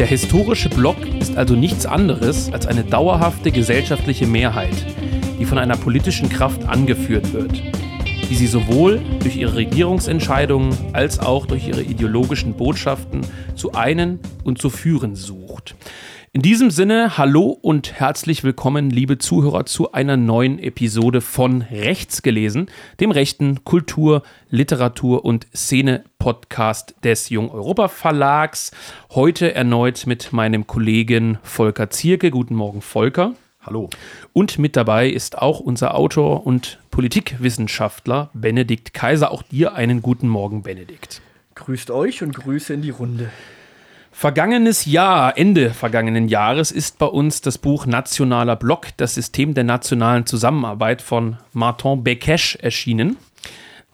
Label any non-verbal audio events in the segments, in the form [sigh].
Der historische Block ist also nichts anderes als eine dauerhafte gesellschaftliche Mehrheit, die von einer politischen Kraft angeführt wird, die sie sowohl durch ihre Regierungsentscheidungen als auch durch ihre ideologischen Botschaften zu einen und zu führen sucht. In diesem Sinne, hallo und herzlich willkommen, liebe Zuhörer, zu einer neuen Episode von Rechts gelesen, dem rechten Kultur-, Literatur- und Szene-Podcast des Jung Europa Verlags. Heute erneut mit meinem Kollegen Volker Zierke. Guten Morgen, Volker. Hallo. Und mit dabei ist auch unser Autor und Politikwissenschaftler Benedikt Kaiser. Auch dir einen guten Morgen, Benedikt. Grüßt euch und Grüße in die Runde. Vergangenes Jahr, Ende vergangenen Jahres, ist bei uns das Buch Nationaler Block, das System der nationalen Zusammenarbeit von Martin Bekesch erschienen.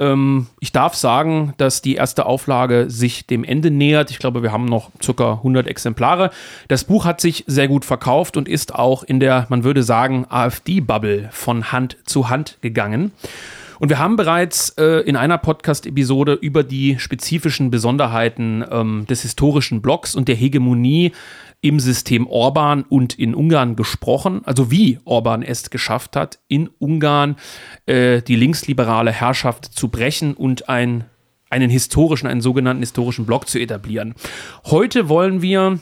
Ähm, ich darf sagen, dass die erste Auflage sich dem Ende nähert. Ich glaube, wir haben noch ca. 100 Exemplare. Das Buch hat sich sehr gut verkauft und ist auch in der, man würde sagen, AfD-Bubble von Hand zu Hand gegangen. Und wir haben bereits äh, in einer Podcast-Episode über die spezifischen Besonderheiten ähm, des historischen Blocks und der Hegemonie im System Orban und in Ungarn gesprochen, also wie Orban es geschafft hat, in Ungarn äh, die linksliberale Herrschaft zu brechen und ein, einen historischen, einen sogenannten historischen Block zu etablieren. Heute wollen wir,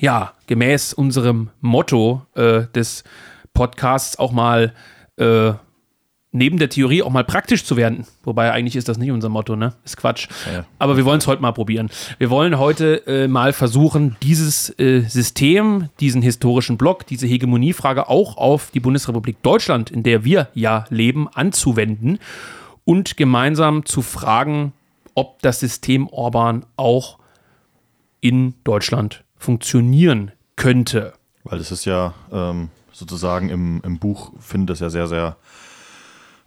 ja, gemäß unserem Motto äh, des Podcasts auch mal äh, neben der Theorie auch mal praktisch zu werden. Wobei eigentlich ist das nicht unser Motto, ne? Ist Quatsch. Ja. Aber wir wollen es heute mal probieren. Wir wollen heute äh, mal versuchen, dieses äh, System, diesen historischen Block, diese Hegemoniefrage auch auf die Bundesrepublik Deutschland, in der wir ja leben, anzuwenden und gemeinsam zu fragen, ob das System Orban auch in Deutschland funktionieren könnte. Weil das ist ja ähm, sozusagen im, im Buch, findet das ja sehr, sehr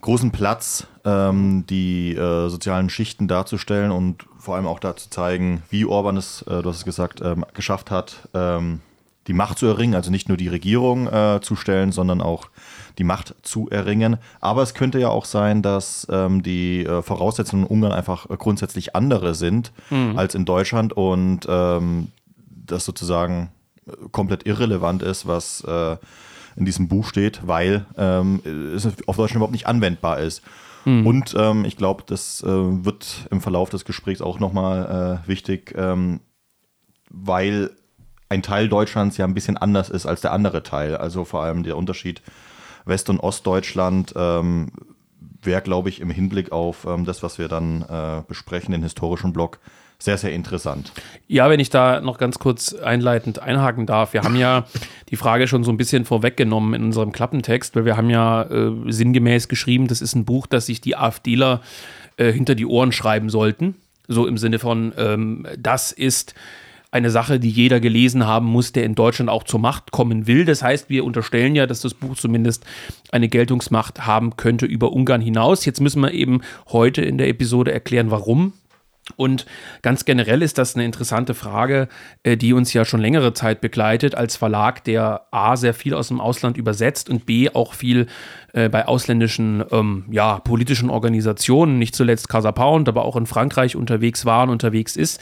großen Platz, ähm, die äh, sozialen Schichten darzustellen und vor allem auch dazu zeigen, wie Orban es, äh, du hast es gesagt, ähm, geschafft hat, ähm, die Macht zu erringen, also nicht nur die Regierung äh, zu stellen, sondern auch die Macht zu erringen. Aber es könnte ja auch sein, dass ähm, die äh, Voraussetzungen in Ungarn einfach grundsätzlich andere sind mhm. als in Deutschland und ähm, das sozusagen äh, komplett irrelevant ist, was äh, in diesem Buch steht, weil ähm, es auf Deutschland überhaupt nicht anwendbar ist. Mhm. Und ähm, ich glaube, das äh, wird im Verlauf des Gesprächs auch nochmal äh, wichtig, ähm, weil ein Teil Deutschlands ja ein bisschen anders ist als der andere Teil. Also vor allem der Unterschied West- und Ostdeutschland ähm, wäre, glaube ich, im Hinblick auf ähm, das, was wir dann äh, besprechen, den historischen Block, sehr, sehr interessant. Ja, wenn ich da noch ganz kurz einleitend einhaken darf. Wir haben ja [laughs] die Frage schon so ein bisschen vorweggenommen in unserem Klappentext, weil wir haben ja äh, sinngemäß geschrieben, das ist ein Buch, das sich die AfDler äh, hinter die Ohren schreiben sollten. So im Sinne von, ähm, das ist eine Sache, die jeder gelesen haben muss, der in Deutschland auch zur Macht kommen will. Das heißt, wir unterstellen ja, dass das Buch zumindest eine Geltungsmacht haben könnte über Ungarn hinaus. Jetzt müssen wir eben heute in der Episode erklären, warum und ganz generell ist das eine interessante Frage, äh, die uns ja schon längere Zeit begleitet als Verlag, der A sehr viel aus dem Ausland übersetzt und B auch viel äh, bei ausländischen ähm, ja, politischen Organisationen, nicht zuletzt Casa Pound, aber auch in Frankreich unterwegs war und unterwegs ist,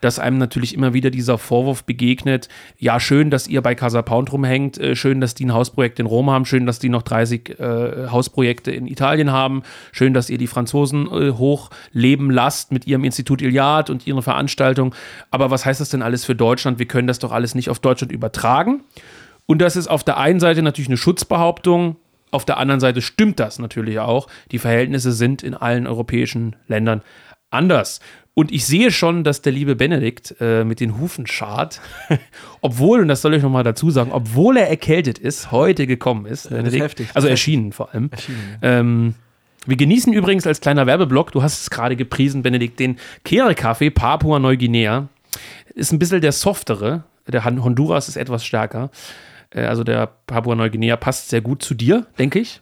dass einem natürlich immer wieder dieser Vorwurf begegnet, ja, schön, dass ihr bei Casa Pound rumhängt, äh, schön, dass die ein Hausprojekt in Rom haben, schön, dass die noch 30 äh, Hausprojekte in Italien haben, schön, dass ihr die Franzosen äh, hochleben lasst mit ihrem Institut Iliad und ihren Veranstaltungen. Aber was heißt das denn alles für Deutschland? Wir können das doch alles nicht auf Deutschland übertragen. Und das ist auf der einen Seite natürlich eine Schutzbehauptung, auf der anderen Seite stimmt das natürlich auch. Die Verhältnisse sind in allen europäischen Ländern anders. Und ich sehe schon, dass der liebe Benedikt äh, mit den Hufen schart, [laughs] obwohl, und das soll ich nochmal dazu sagen, obwohl er erkältet ist, heute gekommen ist. Ja, Benedikt, heftig, also erschienen vor allem. Erschienen, ja. ähm, wir genießen übrigens als kleiner Werbeblock, du hast es gerade gepriesen, Benedikt, den Kehre-Kaffee Papua Neuguinea. Ist ein bisschen der softere. Der Honduras ist etwas stärker. Äh, also der Papua-Neuguinea passt sehr gut zu dir, denke ich.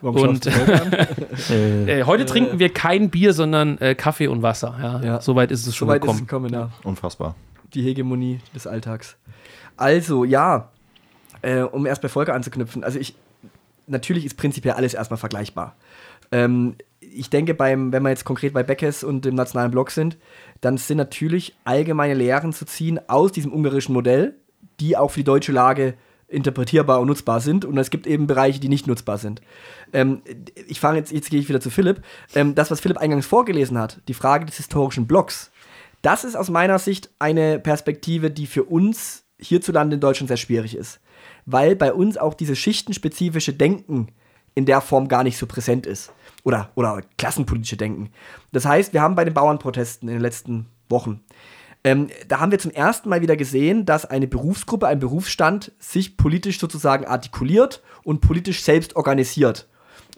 Warum und [laughs] äh, heute trinken wir kein Bier, sondern äh, Kaffee und Wasser. Ja, ja. Soweit ist es schon Soweit gekommen. Ist es gekommen ja. Unfassbar. Die Hegemonie des Alltags. Also, ja, äh, um erst bei Volker anzuknüpfen. Also ich, natürlich ist prinzipiell alles erstmal vergleichbar. Ähm, ich denke, beim, wenn wir jetzt konkret bei Beckes und dem nationalen Block sind, dann sind natürlich allgemeine Lehren zu ziehen aus diesem ungarischen Modell, die auch für die deutsche Lage interpretierbar und nutzbar sind. Und es gibt eben Bereiche, die nicht nutzbar sind. Ähm, ich fange jetzt, jetzt gehe ich wieder zu Philipp. Ähm, das, was Philipp eingangs vorgelesen hat, die Frage des historischen Blocks, das ist aus meiner Sicht eine Perspektive, die für uns hierzulande in Deutschland sehr schwierig ist. Weil bei uns auch dieses schichtenspezifische Denken in der Form gar nicht so präsent ist. Oder, oder klassenpolitische Denken. Das heißt, wir haben bei den Bauernprotesten in den letzten Wochen ähm, da haben wir zum ersten Mal wieder gesehen, dass eine Berufsgruppe, ein Berufsstand sich politisch sozusagen artikuliert und politisch selbst organisiert.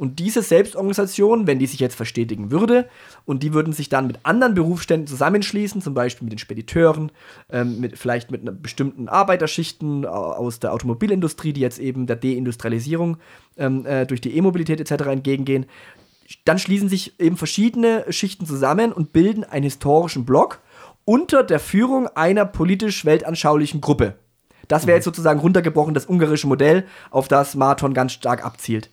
Und diese Selbstorganisation, wenn die sich jetzt verstetigen würde, und die würden sich dann mit anderen Berufsständen zusammenschließen, zum Beispiel mit den Spediteuren, ähm, mit, vielleicht mit einer bestimmten Arbeiterschichten aus der Automobilindustrie, die jetzt eben der Deindustrialisierung ähm, äh, durch die E-Mobilität etc. entgegengehen, dann schließen sich eben verschiedene Schichten zusammen und bilden einen historischen Block unter der Führung einer politisch weltanschaulichen Gruppe. Das wäre jetzt mhm. sozusagen runtergebrochen das ungarische Modell, auf das Marathon ganz stark abzielt.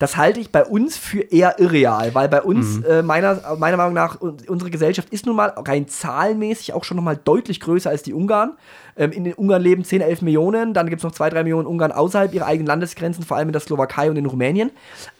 Das halte ich bei uns für eher irreal, weil bei uns, mhm. äh, meiner, meiner Meinung nach, unsere Gesellschaft ist nun mal rein zahlenmäßig auch schon nochmal deutlich größer als die Ungarn. Ähm, in den Ungarn leben 10, 11 Millionen, dann gibt es noch 2, 3 Millionen Ungarn außerhalb ihrer eigenen Landesgrenzen, vor allem in der Slowakei und in Rumänien.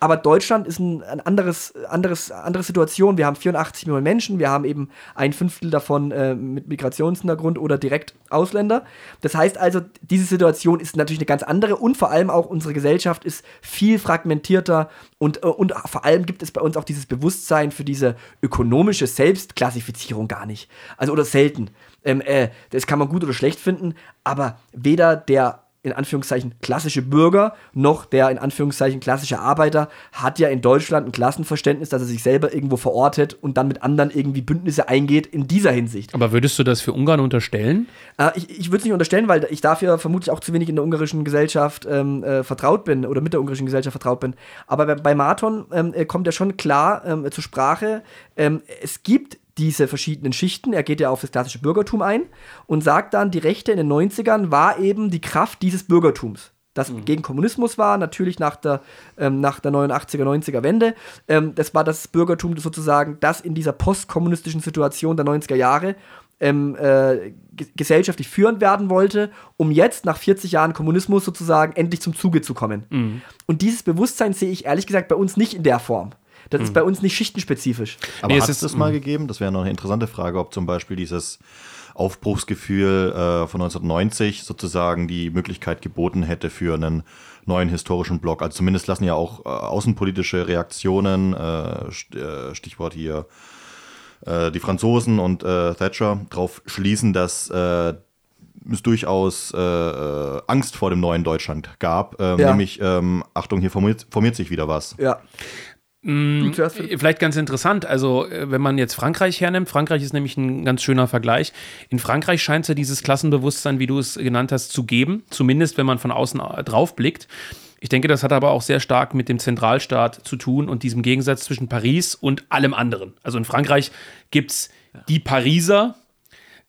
Aber Deutschland ist ein, ein anderes, anderes, andere Situation. Wir haben 84 Millionen Menschen, wir haben eben ein Fünftel davon äh, mit Migrationshintergrund oder direkt Ausländer. Das heißt also, diese Situation ist natürlich eine ganz andere und vor allem auch unsere Gesellschaft ist viel fragmentierter weiter. Und, äh, und vor allem gibt es bei uns auch dieses Bewusstsein für diese ökonomische Selbstklassifizierung gar nicht. Also oder selten. Ähm, äh, das kann man gut oder schlecht finden, aber weder der in Anführungszeichen klassische Bürger noch der in Anführungszeichen klassische Arbeiter hat ja in Deutschland ein Klassenverständnis, dass er sich selber irgendwo verortet und dann mit anderen irgendwie Bündnisse eingeht in dieser Hinsicht. Aber würdest du das für Ungarn unterstellen? Äh, ich ich würde es nicht unterstellen, weil ich dafür vermutlich auch zu wenig in der ungarischen Gesellschaft ähm, äh, vertraut bin oder mit der ungarischen Gesellschaft vertraut bin. Aber bei, bei Marathon ähm, äh, kommt ja schon klar ähm, zur Sprache, ähm, es gibt diese verschiedenen Schichten. Er geht ja auf das klassische Bürgertum ein und sagt dann, die Rechte in den 90ern war eben die Kraft dieses Bürgertums. Das mhm. gegen Kommunismus war, natürlich nach der, ähm, nach der 89er, 90er Wende. Ähm, das war das Bürgertum sozusagen, das in dieser postkommunistischen Situation der 90er Jahre ähm, äh, gesellschaftlich führend werden wollte, um jetzt nach 40 Jahren Kommunismus sozusagen endlich zum Zuge zu kommen. Mhm. Und dieses Bewusstsein sehe ich ehrlich gesagt bei uns nicht in der Form. Das ist bei uns nicht schichtenspezifisch. Aber nee, hat es das mal gegeben? Das wäre noch eine interessante Frage, ob zum Beispiel dieses Aufbruchsgefühl äh, von 1990 sozusagen die Möglichkeit geboten hätte für einen neuen historischen Block. Also zumindest lassen ja auch äh, außenpolitische Reaktionen, äh, äh Stichwort hier äh, die Franzosen und äh, Thatcher, darauf schließen, dass es durchaus Angst vor dem neuen Deutschland gab. Ähm, ja. Nämlich, ähm, Achtung, hier formiert, formiert sich wieder was. Ja. Mm, vielleicht ganz interessant, also äh, wenn man jetzt Frankreich hernimmt, Frankreich ist nämlich ein ganz schöner Vergleich. In Frankreich scheint es ja dieses Klassenbewusstsein, wie du es genannt hast, zu geben, zumindest wenn man von außen äh, drauf blickt. Ich denke, das hat aber auch sehr stark mit dem Zentralstaat zu tun und diesem Gegensatz zwischen Paris und allem anderen. Also in Frankreich gibt es die Pariser,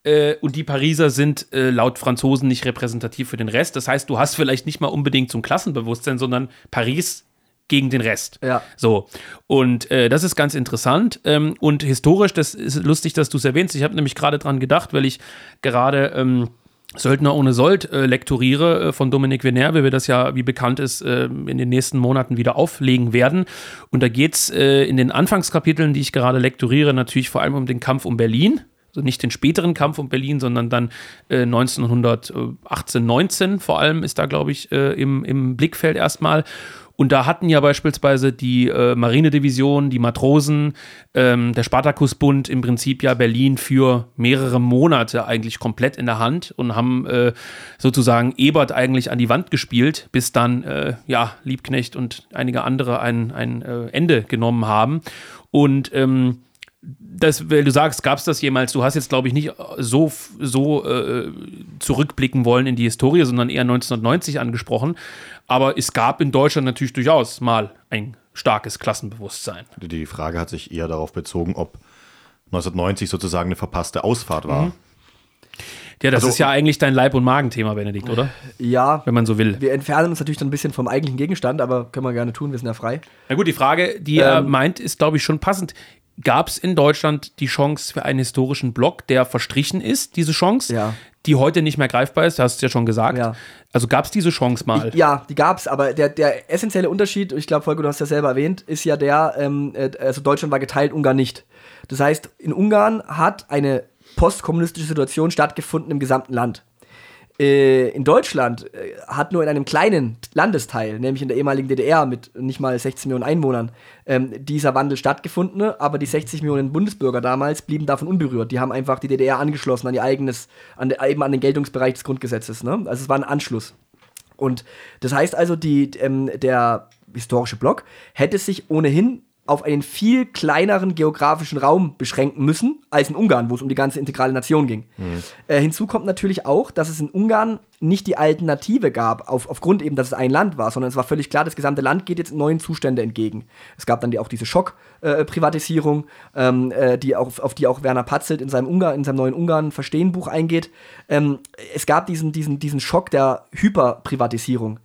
äh, und die Pariser sind äh, laut Franzosen nicht repräsentativ für den Rest. Das heißt, du hast vielleicht nicht mal unbedingt so ein Klassenbewusstsein, sondern Paris gegen den Rest. Ja. So. Und äh, das ist ganz interessant. Ähm, und historisch, das ist lustig, dass du es erwähnst. Ich habe nämlich gerade dran gedacht, weil ich gerade. Ähm, Söldner ohne Sold äh, lektoriere äh, von Dominik Venner, wie wir das ja, wie bekannt ist, äh, in den nächsten Monaten wieder auflegen werden. Und da geht es äh, in den Anfangskapiteln, die ich gerade lektoriere, natürlich vor allem um den Kampf um Berlin. Also nicht den späteren Kampf um Berlin, sondern dann 1918, äh, 19 vor allem ist da, glaube ich, äh, im, im Blickfeld erstmal. Und da hatten ja beispielsweise die äh, Marinedivision, die Matrosen, ähm, der Spartakusbund im Prinzip ja Berlin für mehrere Monate eigentlich komplett in der Hand und haben äh, sozusagen Ebert eigentlich an die Wand gespielt, bis dann äh, ja Liebknecht und einige andere ein, ein äh, Ende genommen haben. Und ähm, das, weil du sagst, gab es das jemals? Du hast jetzt, glaube ich, nicht so, so äh, zurückblicken wollen in die Historie, sondern eher 1990 angesprochen. Aber es gab in Deutschland natürlich durchaus mal ein starkes Klassenbewusstsein. Die Frage hat sich eher darauf bezogen, ob 1990 sozusagen eine verpasste Ausfahrt war. Mhm. Ja, das Also- ist ja eigentlich dein Leib- und Magenthema, Benedikt, oder? Ja, Wenn man so will. wir entfernen uns natürlich dann ein bisschen vom eigentlichen Gegenstand, aber können wir gerne tun, wir sind ja frei. Na gut, die Frage, die er Ähm, meint, ist, glaube ich, schon passend. Gab es in Deutschland die Chance für einen historischen Block, der verstrichen ist, diese Chance, Ja. die heute nicht mehr greifbar ist, hast du ja schon gesagt. Ja. Also gab es diese Chance mal? Ich, ja, die gab's, aber der, der essentielle Unterschied, ich glaube, Volker, du hast ja selber erwähnt, ist ja der, ähm, äh, also Deutschland war geteilt, Ungarn nicht. Das heißt, in Ungarn hat eine postkommunistische Situation stattgefunden im gesamten Land. Äh, in Deutschland äh, hat nur in einem kleinen Landesteil, nämlich in der ehemaligen DDR mit nicht mal 16 Millionen Einwohnern, ähm, dieser Wandel stattgefunden, aber die 60 Millionen Bundesbürger damals blieben davon unberührt. Die haben einfach die DDR angeschlossen an ihr eigenes, an, eben an den Geltungsbereich des Grundgesetzes. Ne? Also es war ein Anschluss. Und das heißt also, die, ähm, der historische Block hätte sich ohnehin auf einen viel kleineren geografischen Raum beschränken müssen als in Ungarn, wo es um die ganze integrale Nation ging. Äh, hinzu kommt natürlich auch, dass es in Ungarn nicht die Alternative gab, auf, aufgrund eben, dass es ein Land war, sondern es war völlig klar, das gesamte Land geht jetzt neuen Zustände entgegen. Es gab dann die, auch diese Schockprivatisierung, ähm, äh, die auch, auf die auch Werner Patzelt in seinem, Ungarn, in seinem neuen Ungarn-Verstehen-Buch eingeht. Ähm, es gab diesen, diesen, diesen Schock der Hyperprivatisierung.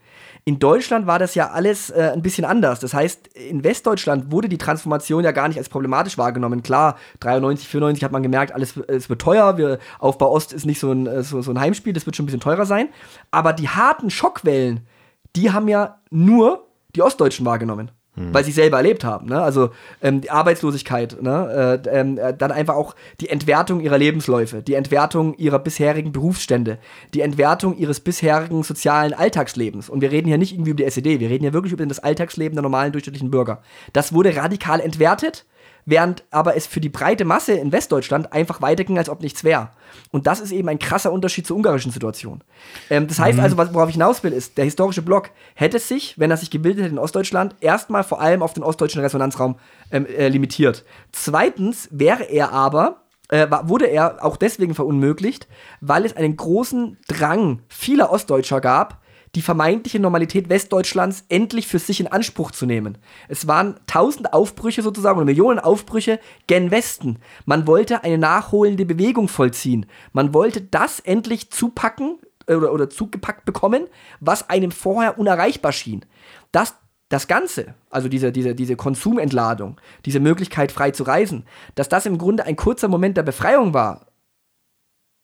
In Deutschland war das ja alles äh, ein bisschen anders. Das heißt, in Westdeutschland wurde die Transformation ja gar nicht als problematisch wahrgenommen. Klar, 93, 94 hat man gemerkt, alles es wird teuer. Wir, Aufbau Ost ist nicht so ein, äh, so, so ein Heimspiel, das wird schon ein bisschen teurer sein. Aber die harten Schockwellen, die haben ja nur die Ostdeutschen wahrgenommen. Weil sie selber erlebt haben. Ne? Also ähm, die Arbeitslosigkeit, ne? äh, ähm, äh, dann einfach auch die Entwertung ihrer Lebensläufe, die Entwertung ihrer bisherigen Berufsstände, die Entwertung ihres bisherigen sozialen Alltagslebens. Und wir reden hier nicht irgendwie über die SED, wir reden hier wirklich über das Alltagsleben der normalen durchschnittlichen Bürger. Das wurde radikal entwertet, während aber es für die breite Masse in Westdeutschland einfach weiterging, als ob nichts wäre. Und das ist eben ein krasser Unterschied zur ungarischen Situation. Ähm, das heißt also, was- worauf ich hinaus will, ist, der historische Block hätte sich, wenn er sich gebildet hätte in Ostdeutschland, erstmal vor allem auf den ostdeutschen Resonanzraum ähm, äh, limitiert. Zweitens wäre er aber äh, wurde er auch deswegen verunmöglicht, weil es einen großen Drang vieler Ostdeutscher gab, die vermeintliche Normalität Westdeutschlands endlich für sich in Anspruch zu nehmen. Es waren tausend Aufbrüche sozusagen oder Millionen Aufbrüche gen Westen. Man wollte eine nachholende Bewegung vollziehen. Man wollte das endlich zupacken äh, oder, oder zugepackt bekommen, was einem vorher unerreichbar schien. Das das Ganze, also diese, diese, diese Konsumentladung, diese Möglichkeit frei zu reisen, dass das im Grunde ein kurzer Moment der Befreiung war,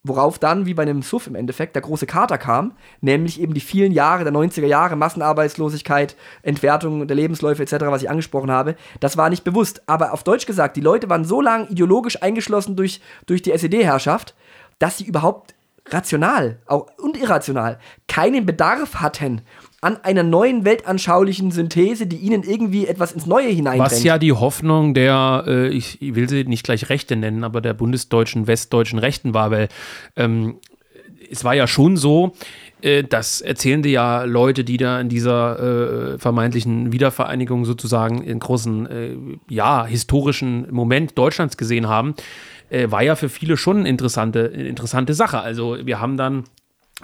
worauf dann, wie bei einem Suff im Endeffekt, der große Kater kam, nämlich eben die vielen Jahre der 90er Jahre, Massenarbeitslosigkeit, Entwertung der Lebensläufe etc., was ich angesprochen habe, das war nicht bewusst. Aber auf Deutsch gesagt, die Leute waren so lange ideologisch eingeschlossen durch, durch die SED-Herrschaft, dass sie überhaupt rational auch, und irrational keinen Bedarf hatten an einer neuen weltanschaulichen Synthese, die ihnen irgendwie etwas ins Neue hineindrängt. Was ja die Hoffnung der, äh, ich will sie nicht gleich Rechte nennen, aber der bundesdeutschen, westdeutschen Rechten war, weil ähm, es war ja schon so, äh, das erzählen dir ja Leute, die da in dieser äh, vermeintlichen Wiedervereinigung sozusagen einen großen, äh, ja, historischen Moment Deutschlands gesehen haben, äh, war ja für viele schon eine interessante, interessante Sache. Also wir haben dann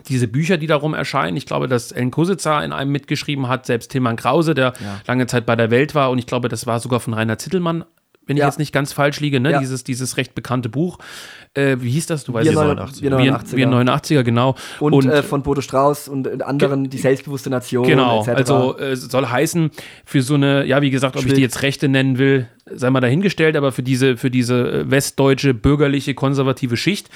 diese Bücher, die darum erscheinen. Ich glaube, dass Ellen Kositzer in einem mitgeschrieben hat, selbst Tilman Krause, der lange Zeit bei der Welt war. Und ich glaube, das war sogar von Rainer Zittelmann, wenn ich Ja. jetzt nicht ganz falsch liege, ne? Ja. dieses, dieses recht bekannte Buch. Äh, wie hieß das? Du weißt wir, es. 89. wir Wir, 89er. wir 89er, genau. und, äh, von Bodo Strauß und anderen, die selbstbewusste Nation. Genau, etc. also äh, soll heißen, für so eine, ja, wie gesagt, ob ich Schwierig. die jetzt Rechte nennen will, sei mal dahingestellt, aber für diese, für diese äh, westdeutsche, bürgerliche, konservative Schicht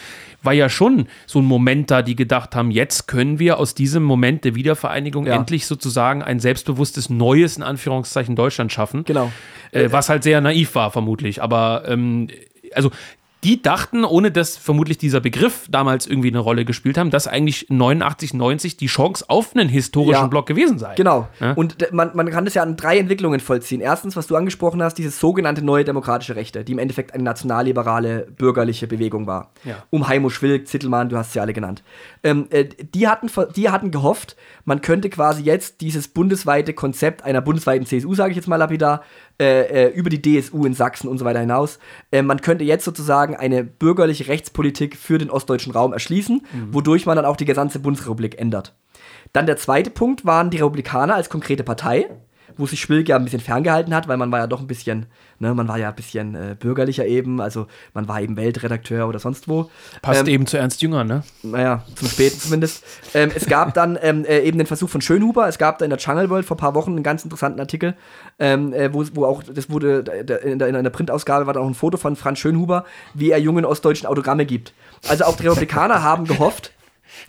war ja schon so ein Moment da, die gedacht haben, jetzt können wir aus diesem Moment der Wiedervereinigung Ja. endlich sozusagen ein selbstbewusstes, neues, in Anführungszeichen, Deutschland schaffen. Genau. Äh, was halt sehr naiv war, vermutlich. Aber ähm, also die dachten, ohne dass vermutlich dieser Begriff damals irgendwie eine Rolle gespielt haben, dass eigentlich 89, 90 die Chance auf einen historischen Ja. Block gewesen sei. Genau. Ja? Und man, man kann das ja an drei Entwicklungen vollziehen. Erstens, was du angesprochen hast, dieses sogenannte neue demokratische Rechte, die im Endeffekt eine nationalliberale bürgerliche Bewegung war. Ja. Um Heimo Schwilk, Zittelmann, du hast sie alle genannt. Ähm, äh, die, hatten, die hatten gehofft, man könnte quasi jetzt dieses bundesweite Konzept einer bundesweiten CSU, sage ich jetzt mal lapidar, äh, äh, über die DSU in Sachsen und so weiter hinaus, äh, man könnte jetzt sozusagen eine bürgerliche Rechtspolitik für den ostdeutschen Raum erschließen, wodurch man dann auch die gesamte Bundesrepublik ändert. Dann der zweite Punkt waren die Republikaner als konkrete Partei, wo sich Schwilk ja ein bisschen ferngehalten hat, weil man war ja doch ein bisschen, ne, man war ja ein bisschen äh, bürgerlicher eben, also man war eben Weltredakteur oder sonst wo. Passt ähm, eben zu Ernst Jünger, ne? Naja, zum Späten zumindest. ähm, es gab dann ähm, äh, eben den Versuch von Schönhuber, es gab da in der Jungle World vor ein paar Wochen einen ganz interessanten Artikel, ähm, äh, wo, wo auch, das wurde, in der, in der Printausgabe war da auch ein Foto von Franz Schönhuber, wie er jungen ostdeutschen Autogramme gibt. Also auch die Republikaner haben gehofft,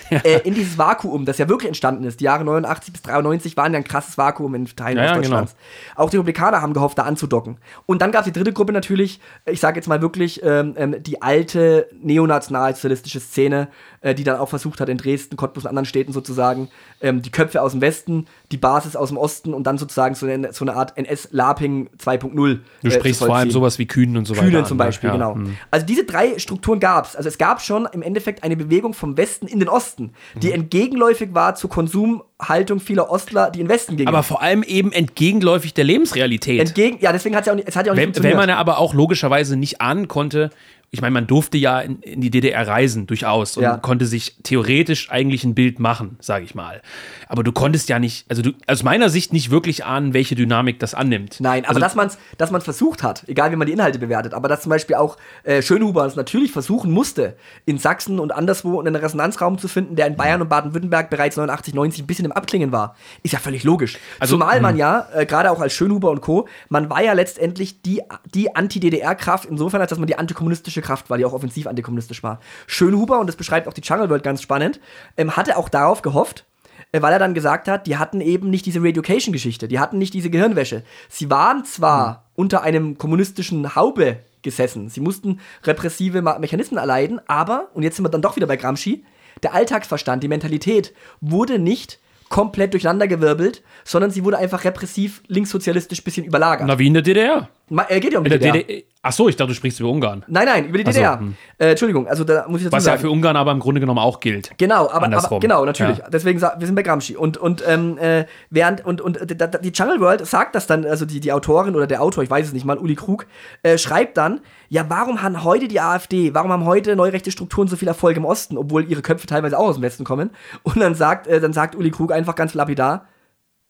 ja. äh, in dieses Vakuum, das ja wirklich entstanden ist. Die Jahre 89 bis 93 waren ja ein krasses Vakuum in Teilen ja, Ostdeutschlands. Genau. Auch die Republikaner haben gehofft, da anzudocken. Und dann gab es die dritte Gruppe natürlich, ich sage jetzt mal wirklich, ähm, ähm, die alte neonationalsozialistische Szene, äh, die dann auch versucht hat, in Dresden, Cottbus und anderen Städten sozusagen ähm, die Köpfe aus dem Westen, die Basis aus dem Osten und dann sozusagen so eine, so eine Art NS-Laping 2.0. Du äh, sprichst vor allem sowas wie Kühnen und so weiter. Kühnen zum ne? Beispiel, ja. genau. Mhm. Also diese drei Strukturen gab es. Also es gab schon im Endeffekt eine Bewegung vom Westen in den Osten, die mhm. entgegenläufig war zur Konsumhaltung vieler Ostler, die in den Westen gingen. Aber vor allem eben entgegenläufig der Lebensrealität. Entgegen, ja, deswegen hat es ja auch nicht, es hat ja auch nicht wenn, funktioniert. Wenn man ja aber auch logischerweise nicht ahnen konnte, ich meine, man durfte ja in, in, die DDR reisen, durchaus, und ja. konnte sich theoretisch eigentlich ein Bild machen, sage ich mal. Aber du konntest ja nicht, also du, aus meiner Sicht nicht wirklich ahnen, welche Dynamik das annimmt. Nein, aber also, dass man es dass man's versucht hat, egal wie man die Inhalte bewertet, aber dass zum Beispiel auch äh, Schönhuber es natürlich versuchen musste, in Sachsen und anderswo einen Resonanzraum zu finden, der in Bayern und Baden-Württemberg bereits 89, 90 ein bisschen im Abklingen war, ist ja völlig logisch. Also, Zumal man hm. ja, äh, gerade auch als Schönhuber und Co., man war ja letztendlich die, die Anti-DDR-Kraft, insofern, als dass man die antikommunistische Kraft war, die auch offensiv antikommunistisch war. Schönhuber, und das beschreibt auch die Jungle World ganz spannend, ähm, hatte auch darauf gehofft, äh, weil er dann gesagt hat, die hatten eben nicht diese Reeducation-Geschichte, die hatten nicht diese Gehirnwäsche. Sie waren zwar mhm. unter einem kommunistischen Haube gesessen, sie mussten repressive Mechanismen erleiden, aber, und jetzt sind wir dann doch wieder bei Gramsci, der Alltagsverstand, die Mentalität wurde nicht komplett durcheinandergewirbelt, sondern sie wurde einfach repressiv linkssozialistisch bisschen überlagert. Na, wie in der DDR. Äh, geht ja um die DDR. DDR. Ach so, ich dachte, du sprichst über Ungarn. Nein, nein, über die DDR. So, hm. äh, Entschuldigung, also da muss ich dazu Was sagen. ja für Ungarn aber im Grunde genommen auch gilt. Genau, aber, aber genau, natürlich. Ja. Deswegen wir sind bei Gramsci und und ähm, äh, während und und die Jungle World sagt das dann, also die die Autorin oder der Autor, ich weiß es nicht mal, Uli Krug, äh, schreibt dann, ja, warum haben heute die AfD, warum haben heute neurechte Strukturen so viel Erfolg im Osten, obwohl ihre Köpfe teilweise auch aus dem Westen kommen? Und dann sagt äh, dann sagt Uli Krug einfach ganz lapidar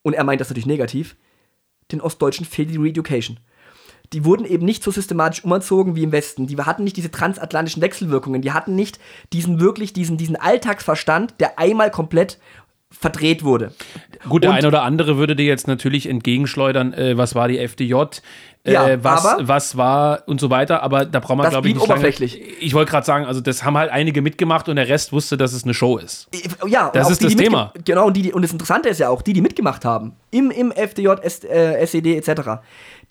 und er meint das natürlich negativ, den Ostdeutschen fehlt die Reeducation die wurden eben nicht so systematisch umerzogen wie im Westen. Die hatten nicht diese transatlantischen Wechselwirkungen. Die hatten nicht diesen wirklich, diesen, diesen Alltagsverstand, der einmal komplett verdreht wurde. Gut, der und, eine oder andere würde dir jetzt natürlich entgegenschleudern, äh, was war die FDJ, äh, ja, was, was war und so weiter, aber da braucht man, glaube ich, nicht oberflächlich. Lange. Ich wollte gerade sagen, also das haben halt einige mitgemacht und der Rest wusste, dass es eine Show ist. Ja, das ist die, das Thema. Genau, und, die, und das Interessante ist ja auch, die, die mitgemacht haben, im, im FDJ, S, äh, SED etc.,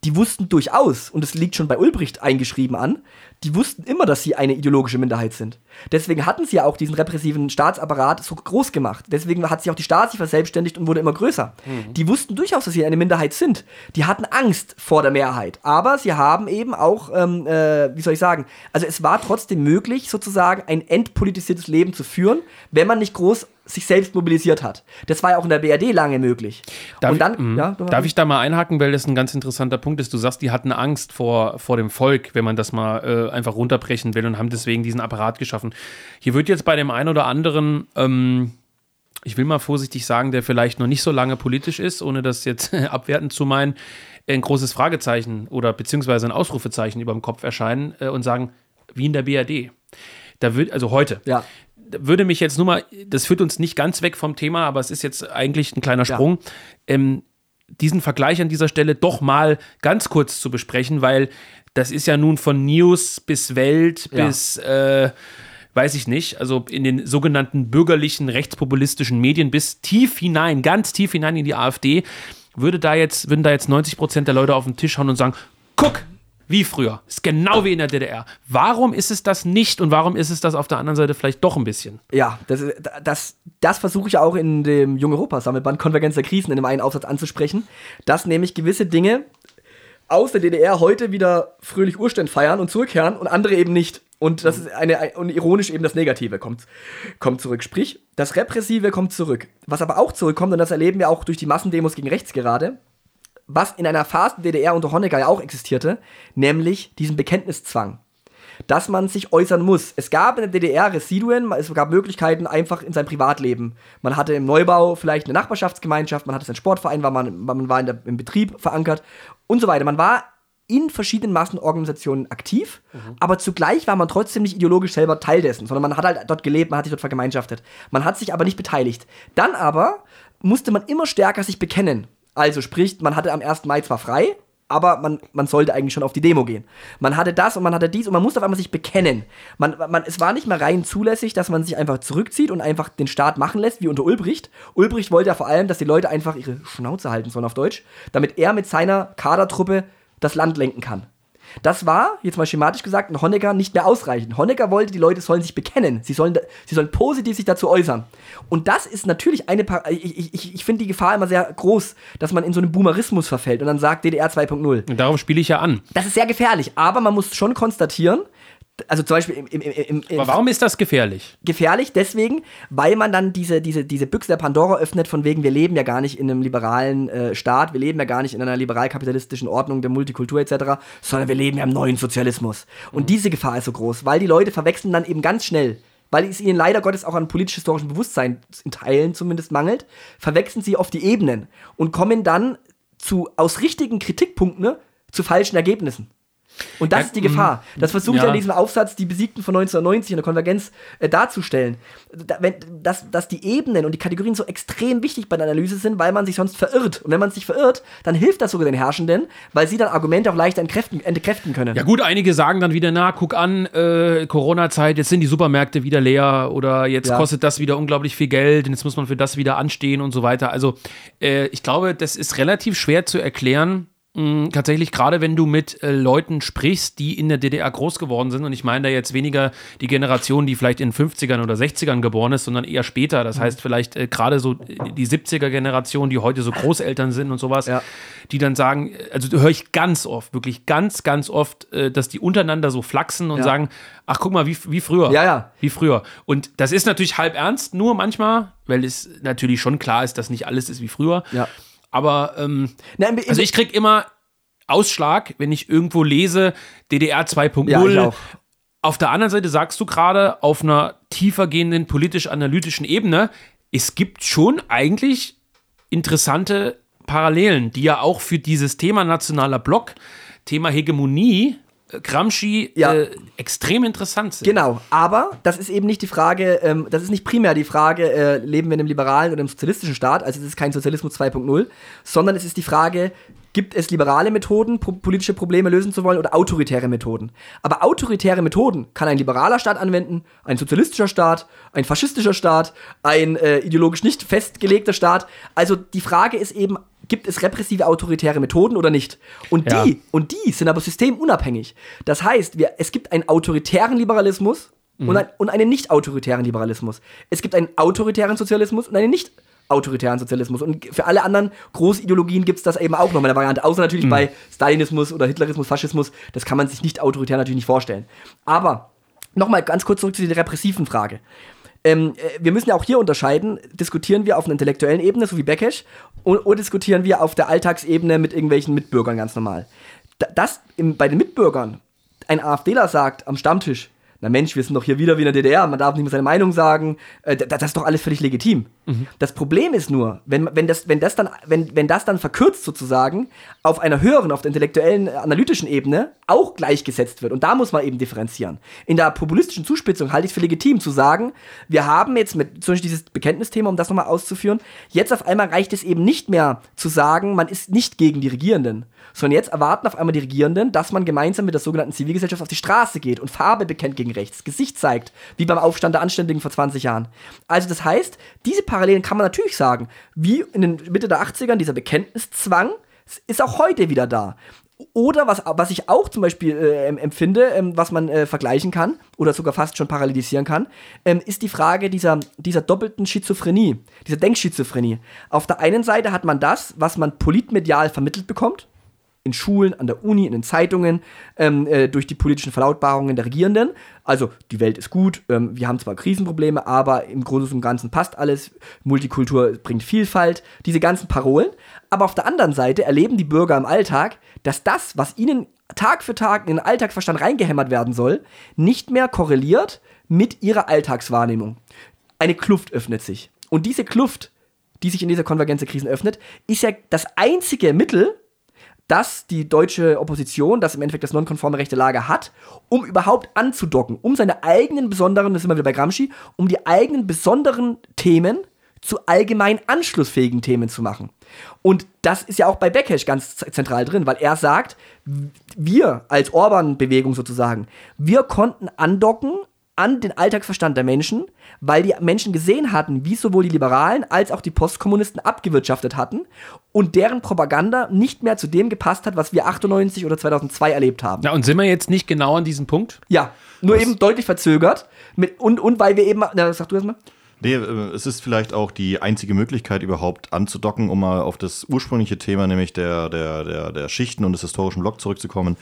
die wussten durchaus, und es liegt schon bei Ulbricht eingeschrieben an, die wussten immer, dass sie eine ideologische Minderheit sind. Deswegen hatten sie ja auch diesen repressiven Staatsapparat so groß gemacht. Deswegen hat sich auch die Stasi verselbstständigt und wurde immer größer. Mhm. Die wussten durchaus, dass sie eine Minderheit sind. Die hatten Angst vor der Mehrheit. Aber sie haben eben auch, ähm, äh, wie soll ich sagen, also es war trotzdem möglich, sozusagen ein entpolitisiertes Leben zu führen, wenn man nicht groß sich selbst mobilisiert hat. Das war ja auch in der BRD lange möglich. Darf, und dann, ich, mhm. ja, darf ich da mal einhaken, weil das ein ganz interessanter Punkt ist. Du sagst, die hatten Angst vor, vor dem Volk, wenn man das mal äh, einfach runterbrechen will und haben deswegen diesen Apparat geschaffen. Hier wird jetzt bei dem einen oder anderen, ähm, ich will mal vorsichtig sagen, der vielleicht noch nicht so lange politisch ist, ohne das jetzt [laughs] abwertend zu meinen, ein großes Fragezeichen oder beziehungsweise ein Ausrufezeichen über dem Kopf erscheinen äh, und sagen, wie in der BRD. Da wird, also heute. Ja würde mich jetzt nur mal, das führt uns nicht ganz weg vom Thema, aber es ist jetzt eigentlich ein kleiner Sprung, ja. ähm, diesen Vergleich an dieser Stelle doch mal ganz kurz zu besprechen, weil das ist ja nun von News bis Welt ja. bis, äh, weiß ich nicht, also in den sogenannten bürgerlichen, rechtspopulistischen Medien bis tief hinein, ganz tief hinein in die AfD, würde da jetzt, würden da jetzt 90 Prozent der Leute auf den Tisch hauen und sagen, guck, wie früher. Ist genau wie in der DDR. Warum ist es das nicht und warum ist es das auf der anderen Seite vielleicht doch ein bisschen? Ja, das, das, das versuche ich auch in dem Jung Europa-Sammelband Konvergenz der Krisen in dem einen Aufsatz anzusprechen, dass nämlich gewisse Dinge aus der DDR heute wieder fröhlich Urständ feiern und zurückkehren und andere eben nicht. Und das ist eine, und ironisch eben das Negative kommt, kommt zurück. Sprich, das Repressive kommt zurück. Was aber auch zurückkommt, und das erleben wir auch durch die Massendemos gegen rechts gerade, was in einer Phase DDR unter Honecker ja auch existierte, nämlich diesen Bekenntniszwang. Dass man sich äußern muss. Es gab in der DDR Residuen, es gab Möglichkeiten einfach in seinem Privatleben. Man hatte im Neubau vielleicht eine Nachbarschaftsgemeinschaft, man hatte seinen Sportverein, war man, man war der, im Betrieb verankert und so weiter. Man war in verschiedenen Massenorganisationen aktiv, mhm. aber zugleich war man trotzdem nicht ideologisch selber Teil dessen, sondern man hat halt dort gelebt, man hat sich dort vergemeinschaftet. Man hat sich aber nicht beteiligt. Dann aber musste man immer stärker sich bekennen. Also sprich, man hatte am 1. Mai zwar frei, aber man, man sollte eigentlich schon auf die Demo gehen. Man hatte das und man hatte dies und man musste auf einmal sich bekennen. Man, man, es war nicht mehr rein zulässig, dass man sich einfach zurückzieht und einfach den Staat machen lässt, wie unter Ulbricht. Ulbricht wollte ja vor allem, dass die Leute einfach ihre Schnauze halten sollen auf Deutsch, damit er mit seiner Kadertruppe das Land lenken kann. Das war, jetzt mal schematisch gesagt, ein Honecker nicht mehr ausreichend. Honecker wollte, die Leute sollen sich bekennen. Sie sollen, sie sollen positiv sich dazu äußern. Und das ist natürlich eine, ich, ich, ich finde die Gefahr immer sehr groß, dass man in so einen Boomerismus verfällt und dann sagt DDR 2.0. Und darauf spiele ich ja an. Das ist sehr gefährlich, aber man muss schon konstatieren, also zum Beispiel im, im, im, im, Aber warum ist das gefährlich? Gefährlich deswegen, weil man dann diese, diese, diese Büchse der Pandora öffnet, von wegen, wir leben ja gar nicht in einem liberalen äh, Staat, wir leben ja gar nicht in einer liberal-kapitalistischen Ordnung der Multikultur etc., sondern wir leben ja im neuen Sozialismus. Und mhm. diese Gefahr ist so groß, weil die Leute verwechseln dann eben ganz schnell, weil es ihnen leider Gottes auch an politisch-historischem Bewusstsein in Teilen zumindest mangelt, verwechseln sie oft die Ebenen und kommen dann zu, aus richtigen Kritikpunkten ne, zu falschen Ergebnissen. Und das ja, ist die Gefahr. Das versuche ich ja. in diesem Aufsatz, die Besiegten von 1990 in der Konvergenz äh, darzustellen. Da, wenn, dass, dass die Ebenen und die Kategorien so extrem wichtig bei der Analyse sind, weil man sich sonst verirrt. Und wenn man sich verirrt, dann hilft das sogar den Herrschenden, weil sie dann Argumente auch leichter entkräften, entkräften können. Ja gut, einige sagen dann wieder, na, guck an, äh, Corona-Zeit, jetzt sind die Supermärkte wieder leer oder jetzt ja. kostet das wieder unglaublich viel Geld und jetzt muss man für das wieder anstehen und so weiter. Also äh, ich glaube, das ist relativ schwer zu erklären, Mm, tatsächlich, gerade wenn du mit äh, Leuten sprichst, die in der DDR groß geworden sind, und ich meine da jetzt weniger die Generation, die vielleicht in den 50ern oder 60ern geboren ist, sondern eher später. Das mhm. heißt, vielleicht äh, gerade so die 70er-Generation, die heute so Großeltern sind und sowas, ja. die dann sagen, äh, also höre ich ganz oft, wirklich ganz, ganz oft, äh, dass die untereinander so flachsen und ja. sagen, ach guck mal, wie, wie früher. Ja, ja. Wie früher. Und das ist natürlich halb ernst, nur manchmal, weil es natürlich schon klar ist, dass nicht alles ist wie früher. Ja. Aber ähm, Nein, also ich krieg immer Ausschlag, wenn ich irgendwo lese, DDR 2.0. Ja, auf der anderen Seite sagst du gerade auf einer tiefer gehenden politisch-analytischen Ebene, es gibt schon eigentlich interessante Parallelen, die ja auch für dieses Thema nationaler Block, Thema Hegemonie Gramsci ja. äh, extrem interessant sind. Genau, aber das ist eben nicht die Frage, ähm, das ist nicht primär die Frage, äh, leben wir in einem liberalen oder einem sozialistischen Staat, also es ist kein Sozialismus 2.0, sondern es ist die Frage, gibt es liberale Methoden, pro politische Probleme lösen zu wollen oder autoritäre Methoden. Aber autoritäre Methoden kann ein liberaler Staat anwenden, ein sozialistischer Staat, ein faschistischer Staat, ein äh, ideologisch nicht festgelegter Staat. Also die Frage ist eben, gibt es repressive autoritäre Methoden oder nicht? Und die, ja. und die sind aber systemunabhängig. Das heißt, wir, es gibt einen autoritären Liberalismus mhm. und, ein, und einen nicht autoritären Liberalismus. Es gibt einen autoritären Sozialismus und einen nicht autoritären Sozialismus. Und für alle anderen Großideologien gibt es das eben auch noch eine Variante. Außer natürlich mhm. bei Stalinismus oder Hitlerismus, Faschismus. Das kann man sich nicht autoritär natürlich nicht vorstellen. Aber nochmal ganz kurz zurück zu der repressiven Frage. Ähm, äh, wir müssen ja auch hier unterscheiden, diskutieren wir auf einer intellektuellen Ebene, so wie Beckesch, oder diskutieren wir auf der Alltagsebene mit irgendwelchen Mitbürgern ganz normal. Das im, bei den Mitbürgern ein AfDler sagt am Stammtisch, na Mensch, wir sind doch hier wieder wie in der DDR, man darf nicht mehr seine Meinung sagen, äh, das, das, ist doch alles völlig legitim. Mhm. Das Problem ist nur, wenn, wenn, das, wenn, das dann, wenn, wenn das dann verkürzt sozusagen auf einer höheren, auf der intellektuellen, analytischen Ebene auch gleichgesetzt wird. Und da muss man eben differenzieren. In der populistischen Zuspitzung halte ich es für legitim zu sagen, wir haben jetzt mit zum Beispiel dieses Bekenntnisthema, um das nochmal auszuführen, jetzt auf einmal reicht es eben nicht mehr zu sagen, man ist nicht gegen die Regierenden, sondern jetzt erwarten auf einmal die Regierenden, dass man gemeinsam mit der sogenannten Zivilgesellschaft auf die Straße geht und Farbe bekennt gegen rechts, Gesicht zeigt, wie beim Aufstand der Anständigen vor 20 Jahren. Also das heißt, diese Parallelen kann man natürlich sagen, wie in den Mitte der 80ern dieser Bekenntniszwang ist auch heute wieder da. Oder was, was ich auch zum Beispiel äh, empfinde, ähm, was man äh, vergleichen kann oder sogar fast schon parallelisieren kann, ähm, ist die Frage dieser, dieser doppelten Schizophrenie, dieser Denkschizophrenie. Auf der einen Seite hat man das, was man politmedial vermittelt bekommt, in Schulen, an der Uni, in den Zeitungen, ähm, äh, durch die politischen Verlautbarungen der Regierenden. Also die Welt ist gut, ähm, wir haben zwar Krisenprobleme, aber im Großen und Ganzen passt alles. Multikultur bringt Vielfalt, diese ganzen Parolen. Aber auf der anderen Seite erleben die Bürger im Alltag, dass das, was ihnen Tag für Tag in den Alltagsverstand reingehämmert werden soll, nicht mehr korreliert mit ihrer Alltagswahrnehmung. Eine Kluft öffnet sich. Und diese Kluft, die sich in dieser Konvergenz der Krisen öffnet, ist ja das einzige Mittel, das die deutsche Opposition, das im Endeffekt das nonkonforme rechte Lager hat, um überhaupt anzudocken, um seine eigenen besonderen, das sind wir wieder bei Gramsci, um die eigenen besonderen Themen zu allgemein anschlussfähigen Themen zu machen. Und das ist ja auch bei Beckesch ganz zentral drin, weil er sagt, wir als Orban-Bewegung sozusagen, wir konnten andocken an den Alltagsverstand der Menschen, weil die Menschen gesehen hatten, wie sowohl die Liberalen als auch die Postkommunisten abgewirtschaftet hatten und deren Propaganda nicht mehr zu dem gepasst hat, was wir 98 oder 2002 erlebt haben. Ja, und sind wir jetzt nicht genau an diesem Punkt? Ja, nur was? eben deutlich verzögert mit, und, und weil wir eben, na, sag du erst mal. Nee, äh, es ist vielleicht auch die einzige Möglichkeit überhaupt anzudocken, um mal auf das ursprüngliche Thema, nämlich der, der, der, der Schichten und des historischen Block zurückzukommen.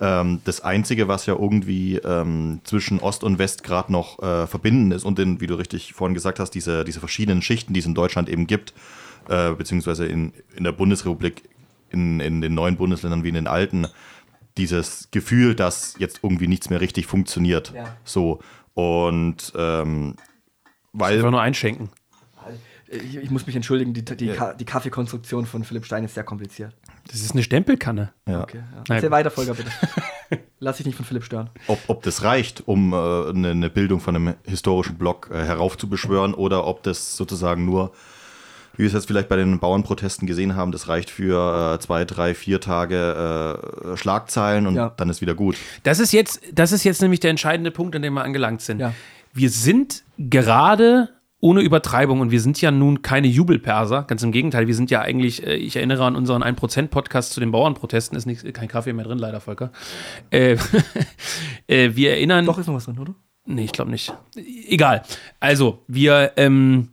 Ähm, das Einzige, was ja irgendwie ähm, zwischen Ost und West gerade noch äh, verbinden ist und den, wie du richtig vorhin gesagt hast, diese, diese verschiedenen Schichten, die es in Deutschland eben gibt, äh, beziehungsweise in, in der Bundesrepublik, in, in den neuen Bundesländern wie in den alten, dieses Gefühl, dass jetzt irgendwie nichts mehr richtig funktioniert. Ja. So. Und ähm, weil. Einfach nur einschenken. Ich, ich, muss mich entschuldigen, die, die, ja. die Kaffeekonstruktion von Philipp Stein ist sehr kompliziert. Das ist eine Stempelkanne. Ja. Okay, ja. Erzähl weiter, Volker, bitte. [laughs] Lass dich nicht von Philipp stören. Ob, ob das reicht, um äh, eine, eine, Bildung von einem historischen Block äh, heraufzubeschwören oder ob das sozusagen nur, wie wir es jetzt vielleicht bei den Bauernprotesten gesehen haben, das reicht für äh, zwei, drei, vier Tage äh, Schlagzeilen und ja. dann ist wieder gut. Das ist, jetzt, das ist jetzt nämlich der entscheidende Punkt, an dem wir angelangt sind. Ja. Wir sind gerade ohne Übertreibung. Und wir sind ja nun keine Jubelperser. Ganz im Gegenteil, wir sind ja eigentlich, äh, ich erinnere an unseren 1%-Podcast zu den Bauernprotesten, ist nicht, kein Kaffee mehr drin, leider, Volker. Äh, [laughs] äh, wir erinnern. Doch, ist noch was drin, oder? Nee, ich glaube nicht. Egal. Also, wir, ähm,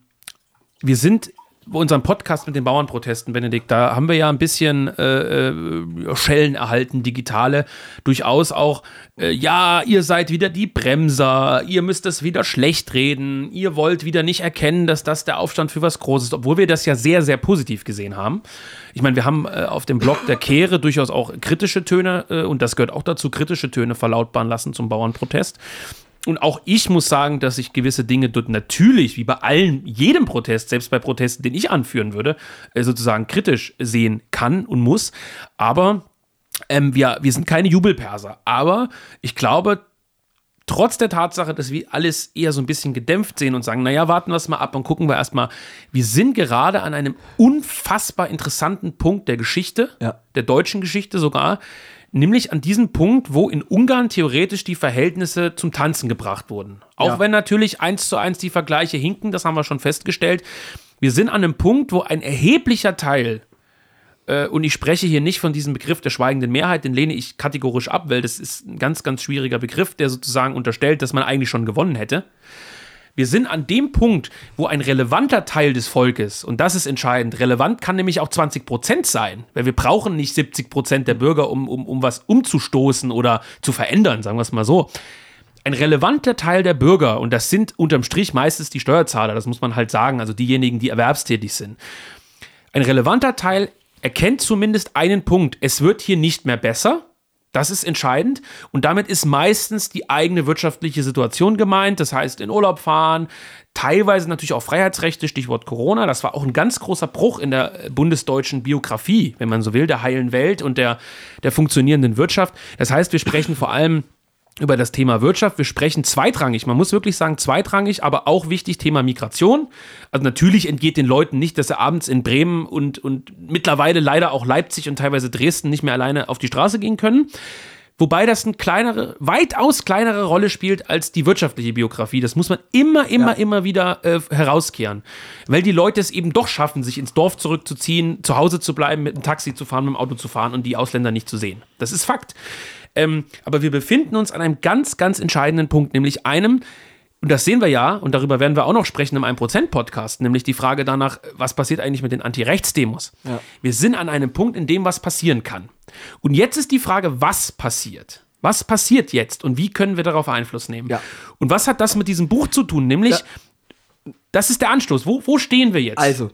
wir sind bei unserem Podcast mit den Bauernprotesten, Benedikt, da haben wir ja ein bisschen äh, äh, Schellen erhalten, digitale, durchaus auch, äh, ja, ihr seid wieder die Bremser, ihr müsst es wieder schlecht reden, ihr wollt wieder nicht erkennen, dass das der Aufstand für was Großes ist, obwohl wir das ja sehr, sehr positiv gesehen haben. Ich meine, wir haben äh, auf dem Blog der Kehre durchaus auch kritische Töne, äh, und das gehört auch dazu, kritische Töne verlautbaren lassen zum Bauernprotest. Und auch ich muss sagen, dass ich gewisse Dinge dort natürlich, wie bei allen, jedem Protest, selbst bei Protesten, den ich anführen würde, äh, sozusagen kritisch sehen kann und muss. Aber ähm, wir, wir sind keine Jubelperser. Aber ich glaube, trotz der Tatsache, dass wir alles eher so ein bisschen gedämpft sehen und sagen, naja, warten wir es mal ab und gucken wir erstmal. Wir sind gerade an einem unfassbar interessanten Punkt der Geschichte, ja. der deutschen Geschichte sogar, nämlich an diesem Punkt, wo in Ungarn theoretisch die Verhältnisse zum Tanzen gebracht wurden. Auch ja. wenn natürlich eins zu eins die Vergleiche hinken, das haben wir schon festgestellt. Wir sind an einem Punkt, wo ein erheblicher Teil äh, und ich spreche hier nicht von diesem Begriff der schweigenden Mehrheit, den lehne ich kategorisch ab, weil das ist ein ganz, ganz schwieriger Begriff, der sozusagen unterstellt, dass man eigentlich schon gewonnen hätte. Wir sind an dem Punkt, wo ein relevanter Teil des Volkes, und das ist entscheidend, relevant kann nämlich auch 20 Prozent sein, weil wir brauchen nicht 70 Prozent der Bürger, um, um, um was umzustoßen oder zu verändern, sagen wir es mal so. Ein relevanter Teil der Bürger, und das sind unterm Strich meistens die Steuerzahler, das muss man halt sagen, also diejenigen, die erwerbstätig sind. Ein relevanter Teil erkennt zumindest einen Punkt. Es wird hier nicht mehr besser, das ist entscheidend. Und damit ist meistens die eigene wirtschaftliche Situation gemeint. Das heißt, in Urlaub fahren, teilweise natürlich auch Freiheitsrechte, Stichwort Corona. Das war auch ein ganz großer Bruch in der bundesdeutschen Biografie, wenn man so will, der heilen Welt und der, der funktionierenden Wirtschaft. Das heißt, wir sprechen vor allem über das Thema Wirtschaft. Wir sprechen zweitrangig, man muss wirklich sagen zweitrangig, aber auch wichtig Thema Migration. Also natürlich entgeht den Leuten nicht, dass sie abends in Bremen und, und mittlerweile leider auch Leipzig und teilweise Dresden nicht mehr alleine auf die Straße gehen können. Wobei das eine kleinere, weitaus kleinere Rolle spielt als die wirtschaftliche Biografie. Das muss man immer, immer, ja. immer wieder äh, herauskehren. Weil die Leute es eben doch schaffen, sich ins Dorf zurückzuziehen, zu Hause zu bleiben, mit dem Taxi zu fahren, mit dem Auto zu fahren und die Ausländer nicht zu sehen. Das ist Fakt. Ähm, aber wir befinden uns an einem ganz, ganz entscheidenden Punkt, nämlich einem, und das sehen wir ja, und darüber werden wir auch noch sprechen im 1%-Podcast, nämlich die Frage danach, was passiert eigentlich mit den Anti-Rechts-Demos? Ja. Wir sind an einem Punkt, in dem was passieren kann. Und jetzt ist die Frage, was passiert? Was passiert jetzt und wie können wir darauf Einfluss nehmen? Ja. Und was hat das mit diesem Buch zu tun? Nämlich, ja. das ist der Anstoß. Wo, wo stehen wir jetzt? Also,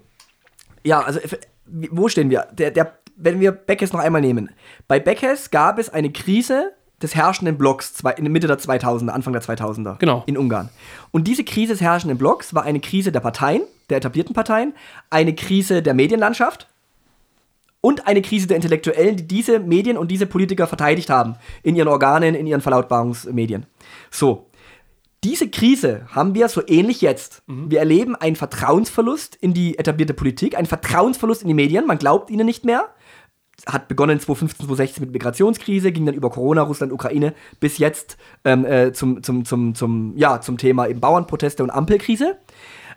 ja, also, wo stehen wir? Der, der wenn wir Beckes noch einmal nehmen. Bei Beckes gab es eine Krise des herrschenden Blocks zwei, in der Mitte der 2000er, Anfang der 2000er Genau. in Ungarn. Und diese Krise des herrschenden Blocks war eine Krise der Parteien, der etablierten Parteien, eine Krise der Medienlandschaft und eine Krise der Intellektuellen, die diese Medien und diese Politiker verteidigt haben in ihren Organen, in ihren Verlautbarungsmedien. So, diese Krise haben wir so ähnlich jetzt. Wir erleben einen Vertrauensverlust in die etablierte Politik, einen Vertrauensverlust in die Medien. Man glaubt ihnen nicht mehr. Hat begonnen 2015, 2016 mit Migrationskrise, ging dann über Corona, Russland, Ukraine bis jetzt ähm, äh, zum, zum, zum, zum, ja, zum Thema eben Bauernproteste und Ampelkrise.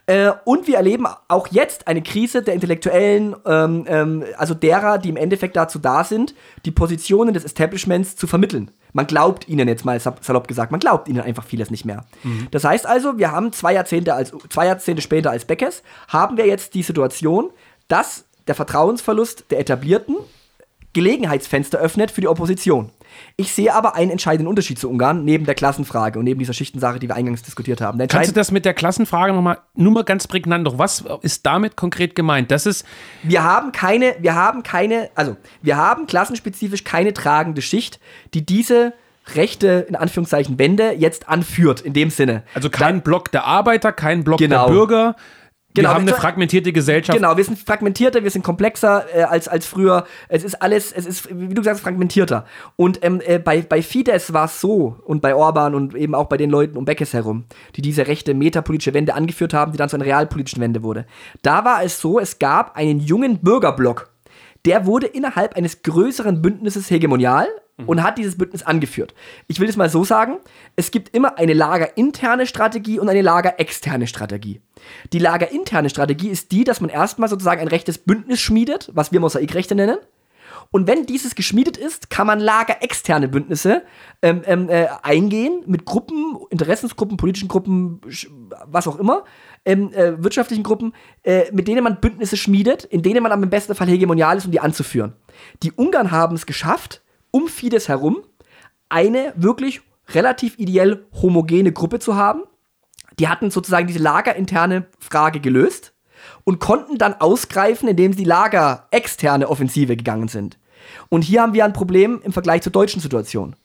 Äh, und wir erleben auch jetzt eine Krise der Intellektuellen, ähm, ähm, also derer, die im Endeffekt dazu da sind, die Positionen des Establishments zu vermitteln. Man glaubt ihnen jetzt mal sal- salopp gesagt, man glaubt ihnen einfach vieles nicht mehr. Das heißt also, wir haben zwei Jahrzehnte, als, zwei Jahrzehnte später als Beckes, haben wir jetzt die Situation, dass der Vertrauensverlust der Etablierten Gelegenheitsfenster öffnet für die Opposition. Ich sehe aber einen entscheidenden Unterschied zu Ungarn, neben der Klassenfrage und neben dieser Schichtensache, die wir eingangs diskutiert haben. Kannst du das mit der Klassenfrage nochmal, nur mal ganz prägnant doch, was ist damit konkret gemeint? Das ist, wir haben keine, wir haben keine, also wir haben klassenspezifisch keine tragende Schicht, die diese rechte, in Anführungszeichen, Wende jetzt anführt, in dem Sinne. also kein Block der Arbeiter, kein Block Genau. der Bürger. Wir Genau, haben eine wir- fragmentierte Gesellschaft. Genau, wir sind fragmentierter, wir sind komplexer äh, als, als früher. Es ist alles, es ist, wie du sagst, fragmentierter. Und ähm, äh, bei, bei Fidesz war es so, und bei Orban und eben auch bei den Leuten um Beckes herum, die diese rechte metapolitische Wende angeführt haben, die dann zu einer realpolitischen Wende wurde. Da war es so, es gab einen jungen Bürgerblock, der wurde innerhalb eines größeren Bündnisses hegemonial und hat dieses Bündnis angeführt. Ich will es mal so sagen, es gibt immer eine lagerinterne Strategie und eine lagerexterne Strategie. Die lagerinterne Strategie ist die, dass man erstmal sozusagen ein rechtes Bündnis schmiedet, was wir Mosaikrechte nennen. Und wenn dieses geschmiedet ist, kann man lagerexterne Bündnisse ähm, ähm, äh, eingehen mit Gruppen, Interessensgruppen, politischen Gruppen, was auch immer, ähm, äh, wirtschaftlichen Gruppen, äh, mit denen man Bündnisse schmiedet, in denen man am besten Fall hegemonial ist, um die anzuführen. Die Ungarn haben es geschafft, um Fidesz herum eine wirklich relativ ideell homogene Gruppe zu haben. Die hatten sozusagen diese lagerinterne Frage gelöst und konnten dann ausgreifen, indem sie lagerexterne Offensive gegangen sind. Und hier haben wir ein Problem im Vergleich zur deutschen Situation.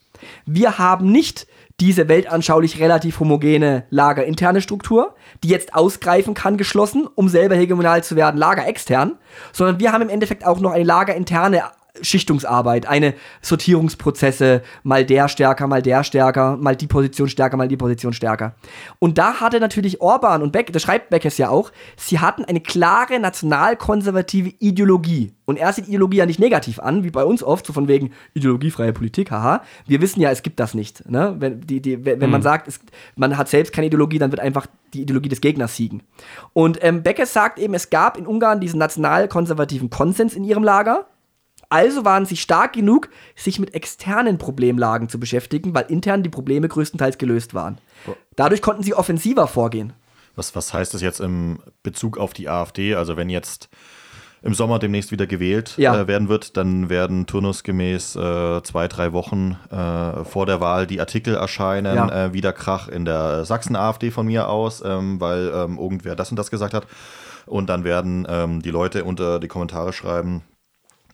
Wir haben nicht diese weltanschaulich relativ homogene lagerinterne Struktur, die jetzt ausgreifen kann, geschlossen, um selber hegemonial zu werden, lagerextern, sondern wir haben im Endeffekt auch noch eine lagerinterne Schichtungsarbeit, eine Sortierungsprozesse, mal der stärker, mal der stärker, mal die Position stärker, mal die Position stärker. Und da hatte natürlich Orban und Beck, das schreibt Beckes ja auch, sie hatten eine klare nationalkonservative Ideologie. Und er sieht Ideologie ja nicht negativ an, wie bei uns oft, so von wegen ideologiefreie Politik, haha. Wir wissen ja, es gibt das nicht. Ne? Wenn, die, die, wenn wenn man sagt, es, man hat selbst keine Ideologie, dann wird einfach die Ideologie des Gegners siegen. Und ähm, Beckes sagt eben, es gab in Ungarn diesen nationalkonservativen Konsens in ihrem Lager. Also waren sie stark genug, sich mit externen Problemlagen zu beschäftigen, weil intern die Probleme größtenteils gelöst waren. Dadurch konnten sie offensiver vorgehen. Was, was heißt das jetzt im Bezug auf die AfD? Also wenn jetzt im Sommer demnächst wieder gewählt Ja. äh, werden wird, dann werden turnusgemäß äh, zwei, drei Wochen äh, vor der Wahl die Artikel erscheinen, Ja. äh, wieder Krach in der Sachsen-AfD von mir aus, ähm, weil ähm, irgendwer das und das gesagt hat. Und dann werden ähm, die Leute unter die Kommentare schreiben,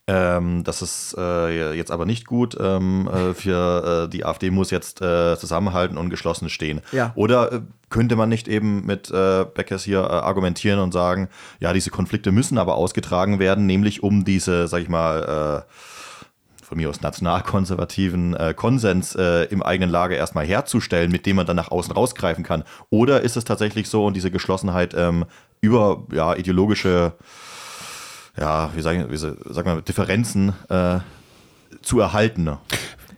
ähm, das ist äh, jetzt aber nicht gut. Ähm, äh, für äh, die AfD muss jetzt äh, zusammenhalten und geschlossen stehen. Ja. Oder äh, könnte man nicht eben mit äh, Beckers hier äh, argumentieren und sagen, ja, diese Konflikte müssen aber ausgetragen werden, nämlich um diese, sag ich mal, von mir aus nationalkonservativen äh, Konsens äh, im eigenen Lager erstmal herzustellen, mit dem man dann nach außen rausgreifen kann? Oder ist es tatsächlich so und diese Geschlossenheit ähm, über ja, ideologische ja, wie sagen, wie sagen wir, Differenzen äh, zu erhalten. Ne?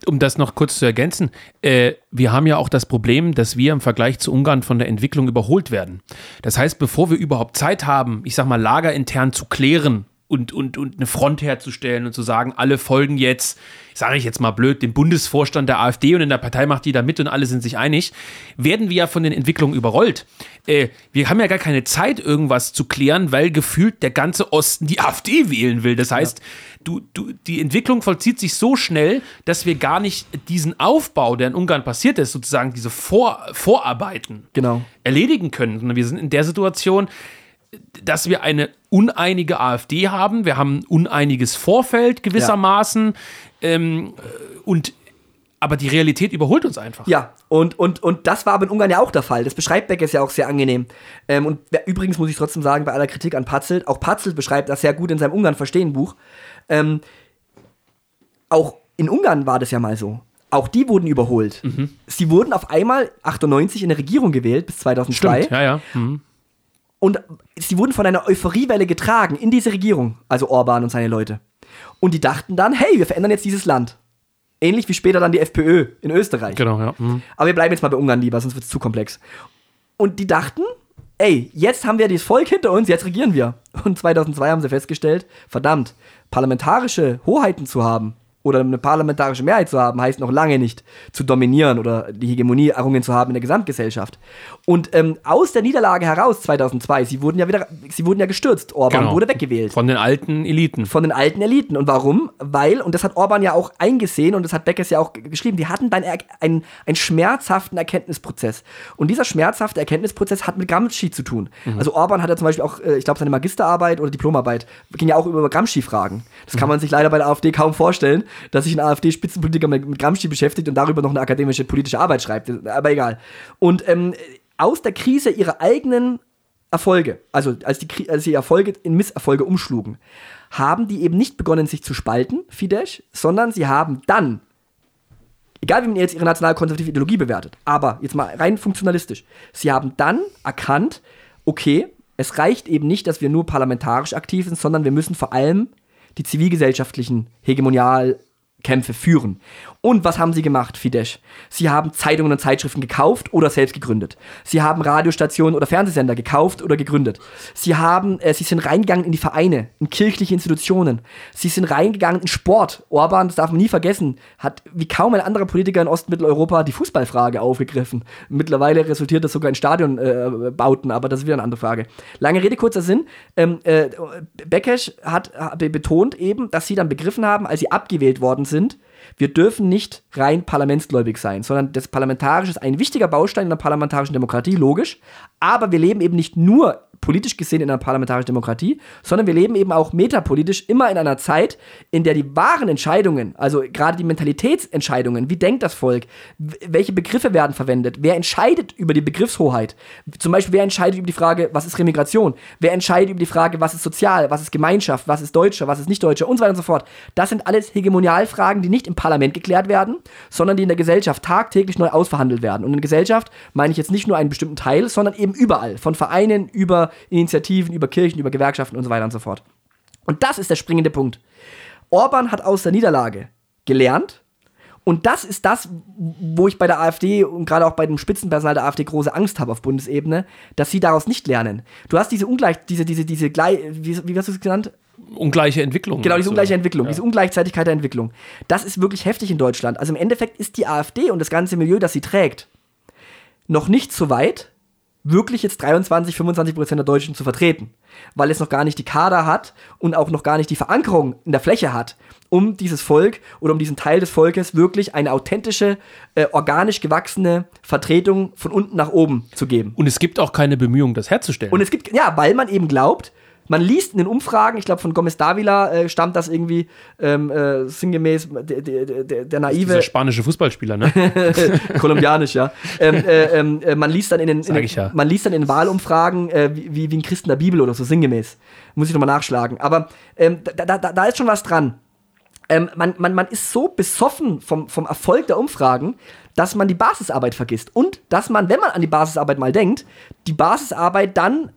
um das noch kurz zu ergänzen, äh, wir haben ja auch das Problem, dass wir im Vergleich zu Ungarn von der Entwicklung überholt werden. Das heißt, bevor wir überhaupt Zeit haben, ich sag mal, lagerintern zu klären und, und, und eine Front herzustellen und zu sagen, alle folgen jetzt, sage ich jetzt mal blöd, dem Bundesvorstand der AfD und in der Partei macht die da mit und alle sind sich einig, werden wir ja von den Entwicklungen überrollt. Äh, wir haben ja gar keine Zeit, irgendwas zu klären, weil gefühlt der ganze Osten die [laughs] AfD wählen will. Das heißt, du, du, die Entwicklung vollzieht sich so schnell, dass wir gar nicht diesen Aufbau, der in Ungarn passiert ist, sozusagen diese Vor Vorarbeiten Genau. erledigen können, sondern wir sind in der Situation, dass wir eine uneinige AfD haben. Wir haben ein uneiniges Vorfeld gewissermaßen. Ähm, und aber die Realität überholt uns einfach. Ja, und, und, und das war aber in Ungarn ja auch der Fall. Das beschreibt Beckes ja auch sehr angenehm. Ähm, und übrigens muss ich trotzdem sagen, bei aller Kritik an Patzelt, auch Patzelt beschreibt das sehr gut in seinem Ungarn-Verstehen-Buch. Ähm, auch in Ungarn war das ja mal so. Auch die wurden überholt. Mhm. Sie wurden auf einmal 98 in der Regierung gewählt bis 2002. Stimmt, ja, ja. Mhm. Und sie wurden von einer Euphoriewelle getragen in diese Regierung, also Orban und seine Leute. Und die dachten dann, hey, wir verändern jetzt dieses Land. Ähnlich wie später dann die FPÖ in Österreich. Genau, ja. Mhm. Aber wir bleiben jetzt mal bei Ungarn lieber, sonst wird es zu komplex. Und die dachten, ey, jetzt haben wir das Volk hinter uns, jetzt regieren wir. Und 2002 haben sie festgestellt, verdammt, parlamentarische Hoheiten zu haben oder eine parlamentarische Mehrheit zu haben, heißt noch lange nicht zu dominieren oder die Hegemonie errungen zu haben in der Gesamtgesellschaft. Und ähm, aus der Niederlage heraus 2002, sie wurden ja wieder, sie wurden ja gestürzt. Orban Genau. wurde weggewählt Von den alten Eliten. von den alten Eliten. Und warum? Weil, und das hat Orban ja auch eingesehen und das hat Beckes ja auch geschrieben, die hatten dann einen, einen schmerzhaften Erkenntnisprozess. Und dieser schmerzhafte Erkenntnisprozess hat mit Gramsci zu tun. Also Orban hat ja zum Beispiel auch, äh, ich glaube, seine Magisterarbeit oder Diplomarbeit ging ja auch über Gramsci-Fragen. Das kann man sich leider bei der AfD kaum vorstellen, dass sich ein AfD-Spitzenpolitiker mit, Gramsci beschäftigt und darüber noch eine akademische politische Arbeit schreibt. Aber egal. Und ähm, aus der Krise ihrer eigenen Erfolge, also als die, als die Erfolge in Misserfolge umschlugen, haben die eben nicht begonnen, sich zu spalten, Fidesz, sondern sie haben dann, egal wie man jetzt ihre nationalkonservative Ideologie bewertet, aber jetzt mal rein funktionalistisch, sie haben dann erkannt, okay, es reicht eben nicht, dass wir nur parlamentarisch aktiv sind, sondern wir müssen vor allem die zivilgesellschaftlichen Hegemonialkämpfe führen. Und was haben sie gemacht, Fidesz? Sie haben Zeitungen und Zeitschriften gekauft oder selbst gegründet. Sie haben Radiostationen oder Fernsehsender gekauft oder gegründet. Sie haben, äh, sie sind reingegangen in die Vereine, in kirchliche Institutionen. Sie sind reingegangen in Sport. Orban, das darf man nie vergessen, hat wie kaum ein anderer Politiker in Ostmitteleuropa die Fußballfrage aufgegriffen. Mittlerweile resultiert das sogar in Stadionbauten, äh, aber das ist wieder eine andere Frage. Lange Rede, kurzer Sinn. Ähm, äh, Bekesch hat, hat betont eben, dass sie dann begriffen haben, als sie abgewählt worden sind, wir dürfen nicht rein parlamentsgläubig sein, sondern das Parlamentarische ist ein wichtiger Baustein in der parlamentarischen Demokratie, logisch. Aber wir leben eben nicht nur politisch gesehen in einer parlamentarischen Demokratie, sondern wir leben eben auch metapolitisch immer in einer Zeit, in der die wahren Entscheidungen, also gerade die Mentalitätsentscheidungen, wie denkt das Volk, welche Begriffe werden verwendet, wer entscheidet über die Begriffshoheit, zum Beispiel wer entscheidet über die Frage, was ist Remigration, wer entscheidet über die Frage, was ist sozial, was ist Gemeinschaft, was ist Deutscher, was ist nicht Deutscher und so weiter und so fort. Das sind alles Hegemonialfragen, die nicht im Parlament geklärt werden, sondern die in der Gesellschaft tagtäglich neu ausverhandelt werden. Und in Gesellschaft meine ich jetzt nicht nur einen bestimmten Teil, sondern eben überall, von Vereinen über Initiativen, über Kirchen, über Gewerkschaften und so weiter und so fort. Und das ist der springende Punkt. Orban hat aus der Niederlage gelernt. Und das ist das, wo ich bei der AfD und gerade auch bei dem Spitzenpersonal der AfD große Angst habe auf Bundesebene, dass sie daraus nicht lernen. Du hast diese Ungleich, diese, diese, diese, wie, wie hast du es genannt? Ungleiche Entwicklung. Genau, diese Also, ungleiche Entwicklung, ja. diese Ungleichzeitigkeit der Entwicklung. Das ist wirklich heftig in Deutschland. Also im Endeffekt ist die AfD und das ganze Milieu, das sie trägt, noch nicht so weit, wirklich jetzt 23, 25 Prozent der Deutschen zu vertreten, weil es noch gar nicht die Kader hat und auch noch gar nicht die Verankerung in der Fläche hat, um dieses Volk oder um diesen Teil des Volkes wirklich eine authentische, äh, organisch gewachsene Vertretung von unten nach oben zu geben. Und es gibt auch keine Bemühung, das herzustellen. Und es gibt, ja, weil man eben glaubt, man liest in den Umfragen, ich glaube von Gomez Davila äh, stammt das irgendwie ähm, äh, sinngemäß, der, der, der, der Dieser naive, spanische Fußballspieler, ne? [laughs] kolumbianisch, ja. Ähm, äh, ähm, äh, man liest dann in den, in den ja. man liest dann in Wahlumfragen äh, wie, wie, ein Christen der Bibel oder so sinngemäß. Muss ich nochmal nachschlagen. Aber ähm, da, da, da da ist schon was dran. Ähm, man, man, man ist so besoffen vom, vom Erfolg der Umfragen, dass man die Basisarbeit vergisst. Und dass man, wenn man an die Basisarbeit mal denkt, die Basisarbeit dann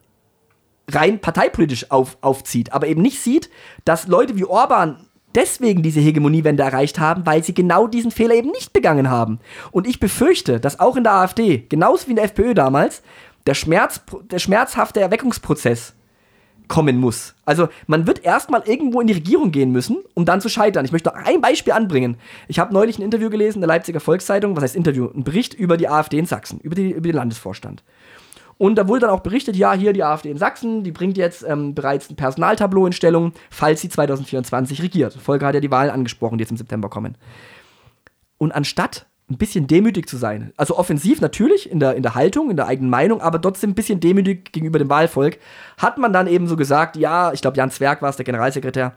rein parteipolitisch auf, aufzieht, aber eben nicht sieht, dass Leute wie Orban deswegen diese Hegemoniewende erreicht haben, weil sie genau diesen Fehler eben nicht begangen haben. Und ich befürchte, dass auch in der AfD, genauso wie in der FPÖ damals, der, Schmerz, der schmerzhafte Erweckungsprozess kommen muss. Also man wird erstmal irgendwo in die Regierung gehen müssen, um dann zu scheitern. Ich möchte noch ein Beispiel anbringen. Ich habe neulich ein Interview gelesen in der Leipziger Volkszeitung, was heißt Interview? Ein Bericht über die AfD in Sachsen, über, die, über den Landesvorstand. Und da wurde dann auch berichtet, ja, hier die AfD in Sachsen, die bringt jetzt ähm, bereits ein Personaltableau in Stellung, falls sie 2024 regiert. Volker hat ja die Wahlen angesprochen, die jetzt im September kommen. Und anstatt ein bisschen demütig zu sein. Also offensiv natürlich in der, in der Haltung, in der eigenen Meinung, aber trotzdem ein bisschen demütig gegenüber dem Wahlvolk, hat man dann eben so gesagt, ja, ich glaube, Jan Zwerg war es, der Generalsekretär,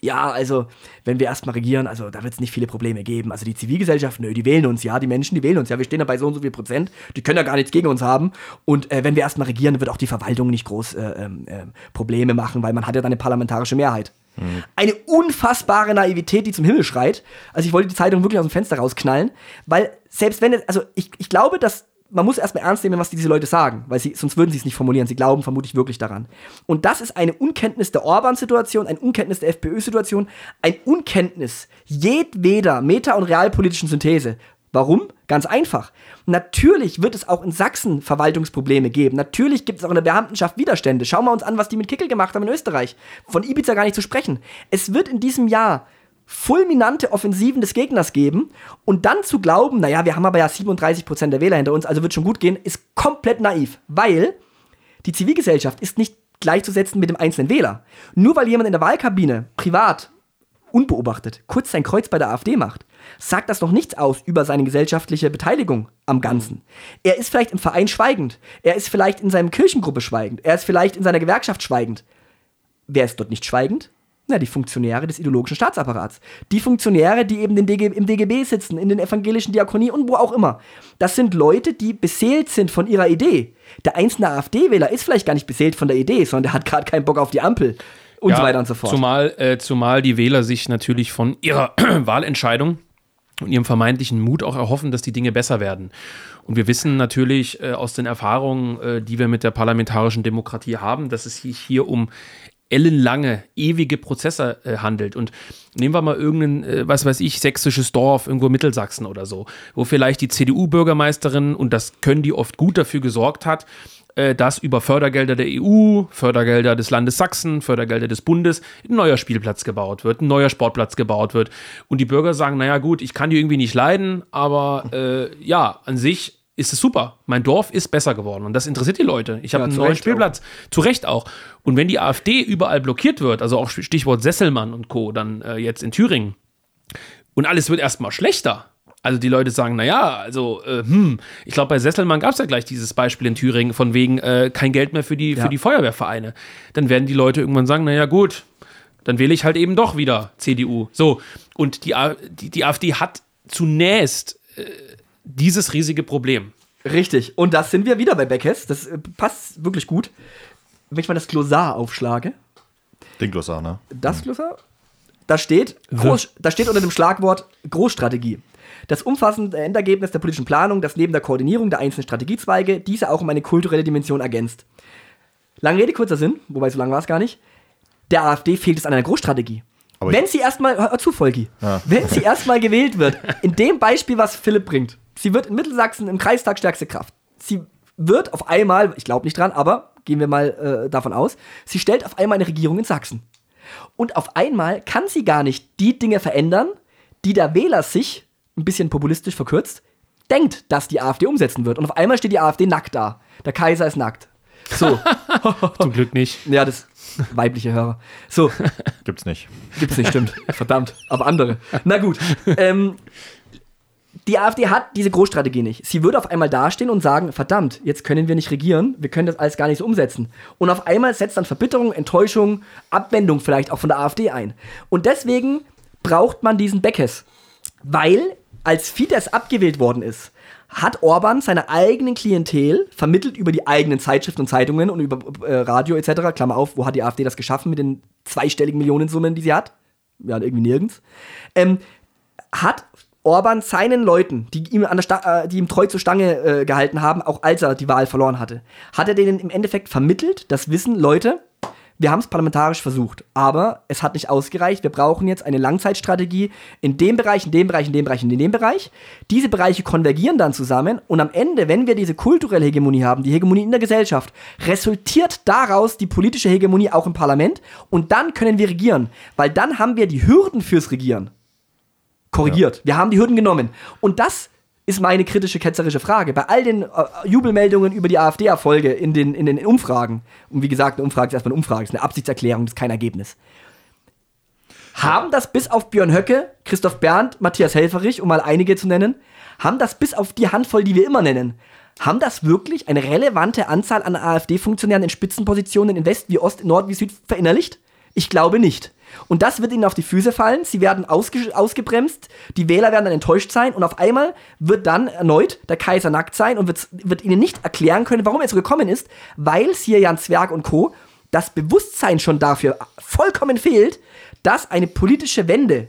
ja, also, wenn wir erstmal regieren, also da wird es nicht viele Probleme geben. Also die Zivilgesellschaft, nö, die wählen uns, ja, die Menschen, die wählen uns, ja, wir stehen da bei so und so viel Prozent, die können ja gar nichts gegen uns haben. Und äh, wenn wir erstmal regieren, wird auch die Verwaltung nicht groß äh, äh, Probleme machen, weil man hat ja dann eine parlamentarische Mehrheit. Mhm. Eine unfassbare Naivität, die zum Himmel schreit. Also ich wollte die Zeitung wirklich aus dem Fenster rausknallen, weil selbst wenn, es, also ich, ich glaube, dass man muss erstmal ernst nehmen, was diese Leute sagen, weil sie, sonst würden sie es nicht formulieren. Sie glauben vermutlich wirklich daran. Und das ist eine Unkenntnis der Orban-Situation, ein Unkenntnis der FPÖ-Situation, ein Unkenntnis jedweder meta- und realpolitischen Synthese. Warum? Ganz einfach. Natürlich wird es auch in Sachsen Verwaltungsprobleme geben. Natürlich gibt es auch in der Beamtenschaft Widerstände. Schauen wir uns an, was die mit Kickel gemacht haben in Österreich. Von Ibiza gar nicht zu sprechen. Es wird in diesem Jahr fulminante Offensiven des Gegners geben und dann zu glauben, naja, wir haben aber ja 37% der Wähler hinter uns, also wird schon gut gehen, ist komplett naiv, weil die Zivilgesellschaft ist nicht gleichzusetzen mit dem einzelnen Wähler. Nur weil jemand in der Wahlkabine privat unbeobachtet kurz sein Kreuz bei der AfD macht, sagt das noch nichts aus über seine gesellschaftliche Beteiligung am Ganzen. Er ist vielleicht im Verein schweigend, er ist vielleicht in seiner Kirchengruppe schweigend, er ist vielleicht in seiner Gewerkschaft schweigend. Wer ist dort nicht schweigend? Na, die Funktionäre des ideologischen Staatsapparats. Die Funktionäre, die eben DG, im DGB sitzen, in den evangelischen Diakonie und wo auch immer. Das sind Leute, die beseelt sind von ihrer Idee. Der einzelne AfD-Wähler ist vielleicht gar nicht beseelt von der Idee, sondern der hat gerade keinen Bock auf die Ampel. Und ja, so weiter und so fort. Zumal, äh, zumal die Wähler sich natürlich von ihrer [clears throat] Wahlentscheidung und ihrem vermeintlichen Mut auch erhoffen, dass die Dinge besser werden. Und wir wissen natürlich äh, aus den Erfahrungen, äh, die wir mit der parlamentarischen Demokratie haben, dass es sich hier um ellenlange, ewige Prozesse äh, handelt. Und nehmen wir mal irgendein, äh, was weiß ich, sächsisches Dorf, irgendwo Mittelsachsen oder so, wo vielleicht die CDU-Bürgermeisterin, und das können die oft gut dafür gesorgt hat, äh, dass über Fördergelder der EU, Fördergelder des Landes Sachsen, Fördergelder des Bundes ein neuer Spielplatz gebaut wird, ein neuer Sportplatz gebaut wird. Und die Bürger sagen, naja gut, ich kann die irgendwie nicht leiden, aber äh, ja, an sich ist es super. Mein Dorf ist besser geworden und das interessiert die Leute. Ich habe ja, einen neuen Spielplatz. Auch. Zu Recht auch. Und wenn die AfD überall blockiert wird, also auch Stichwort Sesselmann und Co., dann äh, jetzt in Thüringen, und alles wird erstmal schlechter. Also die Leute sagen, naja, also, äh, hm, ich glaube, bei Sesselmann gab es ja gleich dieses Beispiel in Thüringen, von wegen äh, kein Geld mehr für die, ja. für die Feuerwehrvereine. Dann werden die Leute irgendwann sagen, naja, gut, dann wähle ich halt eben doch wieder CDU. So, und die, die, die AfD hat zunächst äh, dieses riesige Problem. Richtig. Und das sind wir wieder bei Beckes. Das äh, passt wirklich gut. Wenn ich mal das Glossar aufschlage. Den Glossar, ne? Das Glossar? Da steht, Groß, da steht unter dem Schlagwort Großstrategie. Das umfassende Endergebnis der politischen Planung, das neben der Koordinierung der einzelnen Strategiezweige diese auch um eine kulturelle Dimension ergänzt. Lange Rede, kurzer Sinn, wobei so lang war es gar nicht. Der AfD fehlt es an einer Großstrategie. Aber wenn sie erstmal, hör zu, Volki, ja. wenn sie erstmal gewählt wird, in dem Beispiel, was Philipp bringt, sie wird in Mittelsachsen im Kreistag stärkste Kraft. Sie wird auf einmal, ich glaube nicht dran, aber gehen wir mal äh, davon aus, sie stellt auf einmal eine Regierung in Sachsen. Und auf einmal kann sie gar nicht die Dinge verändern, die der Wähler sich, ein bisschen populistisch verkürzt, denkt, dass die AfD umsetzen wird. Und auf einmal steht die AfD nackt da. Der Kaiser ist nackt. So. [laughs] Zum Glück nicht. Ja, das weibliche Hörer. So. Gibt's nicht. Gibt's nicht, stimmt. Verdammt. Aber andere. Na gut. Ähm, die AfD hat diese Großstrategie nicht. Sie würde auf einmal dastehen und sagen, verdammt, jetzt können wir nicht regieren, wir können das alles gar nicht so umsetzen. Und auf einmal setzt dann Verbitterung, Enttäuschung, Abwendung vielleicht auch von der AfD ein. Und deswegen braucht man diesen Beckes. Weil, als Fidesz abgewählt worden ist, hat Orban seine eigenen Klientel vermittelt über die eigenen Zeitschriften und Zeitungen und über äh, Radio etc. Klammer auf, wo hat die AfD das geschaffen mit den zweistelligen Millionensummen, die sie hat? Ja, irgendwie nirgends. Ähm, hat Orban seinen Leuten, die ihm, an der Sta äh, die ihm treu zur Stange äh, gehalten haben, auch als er die Wahl verloren hatte, hat er denen im Endeffekt vermittelt, das Wissen, Leute, wir haben es parlamentarisch versucht, aber es hat nicht ausgereicht. Wir brauchen jetzt eine Langzeitstrategie in dem Bereich, in dem Bereich, in dem Bereich, in dem Bereich. Diese Bereiche konvergieren dann zusammen und am Ende, wenn wir diese kulturelle Hegemonie haben, die Hegemonie in der Gesellschaft, resultiert daraus die politische Hegemonie auch im Parlament und dann können wir regieren, weil dann haben wir die Hürden fürs Regieren korrigiert. Ja. Wir haben die Hürden genommen. Und das ist meine kritische, ketzerische Frage. Bei all den äh, Jubelmeldungen über die AfD-Erfolge in den, in den Umfragen, und wie gesagt, eine Umfrage ist erstmal eine Umfrage, ist eine Absichtserklärung, ist kein Ergebnis. Haben das bis auf Björn Höcke Christoph Berndt, Matthias Helferich, um mal einige zu nennen, haben das bis auf die Handvoll, die wir immer nennen, haben das wirklich eine relevante Anzahl an AfD-Funktionären in Spitzenpositionen in West wie Ost, Nord wie Süd verinnerlicht? Ich glaube nicht. Und das wird ihnen auf die Füße fallen. Sie werden ausge ausgebremst. Die Wähler werden dann enttäuscht sein. Und auf einmal wird dann erneut der Kaiser nackt sein und wird, wird ihnen nicht erklären können, warum er so gekommen ist, weil hier Jan Zwerg und Co. das Bewusstsein schon dafür vollkommen fehlt, dass eine politische Wende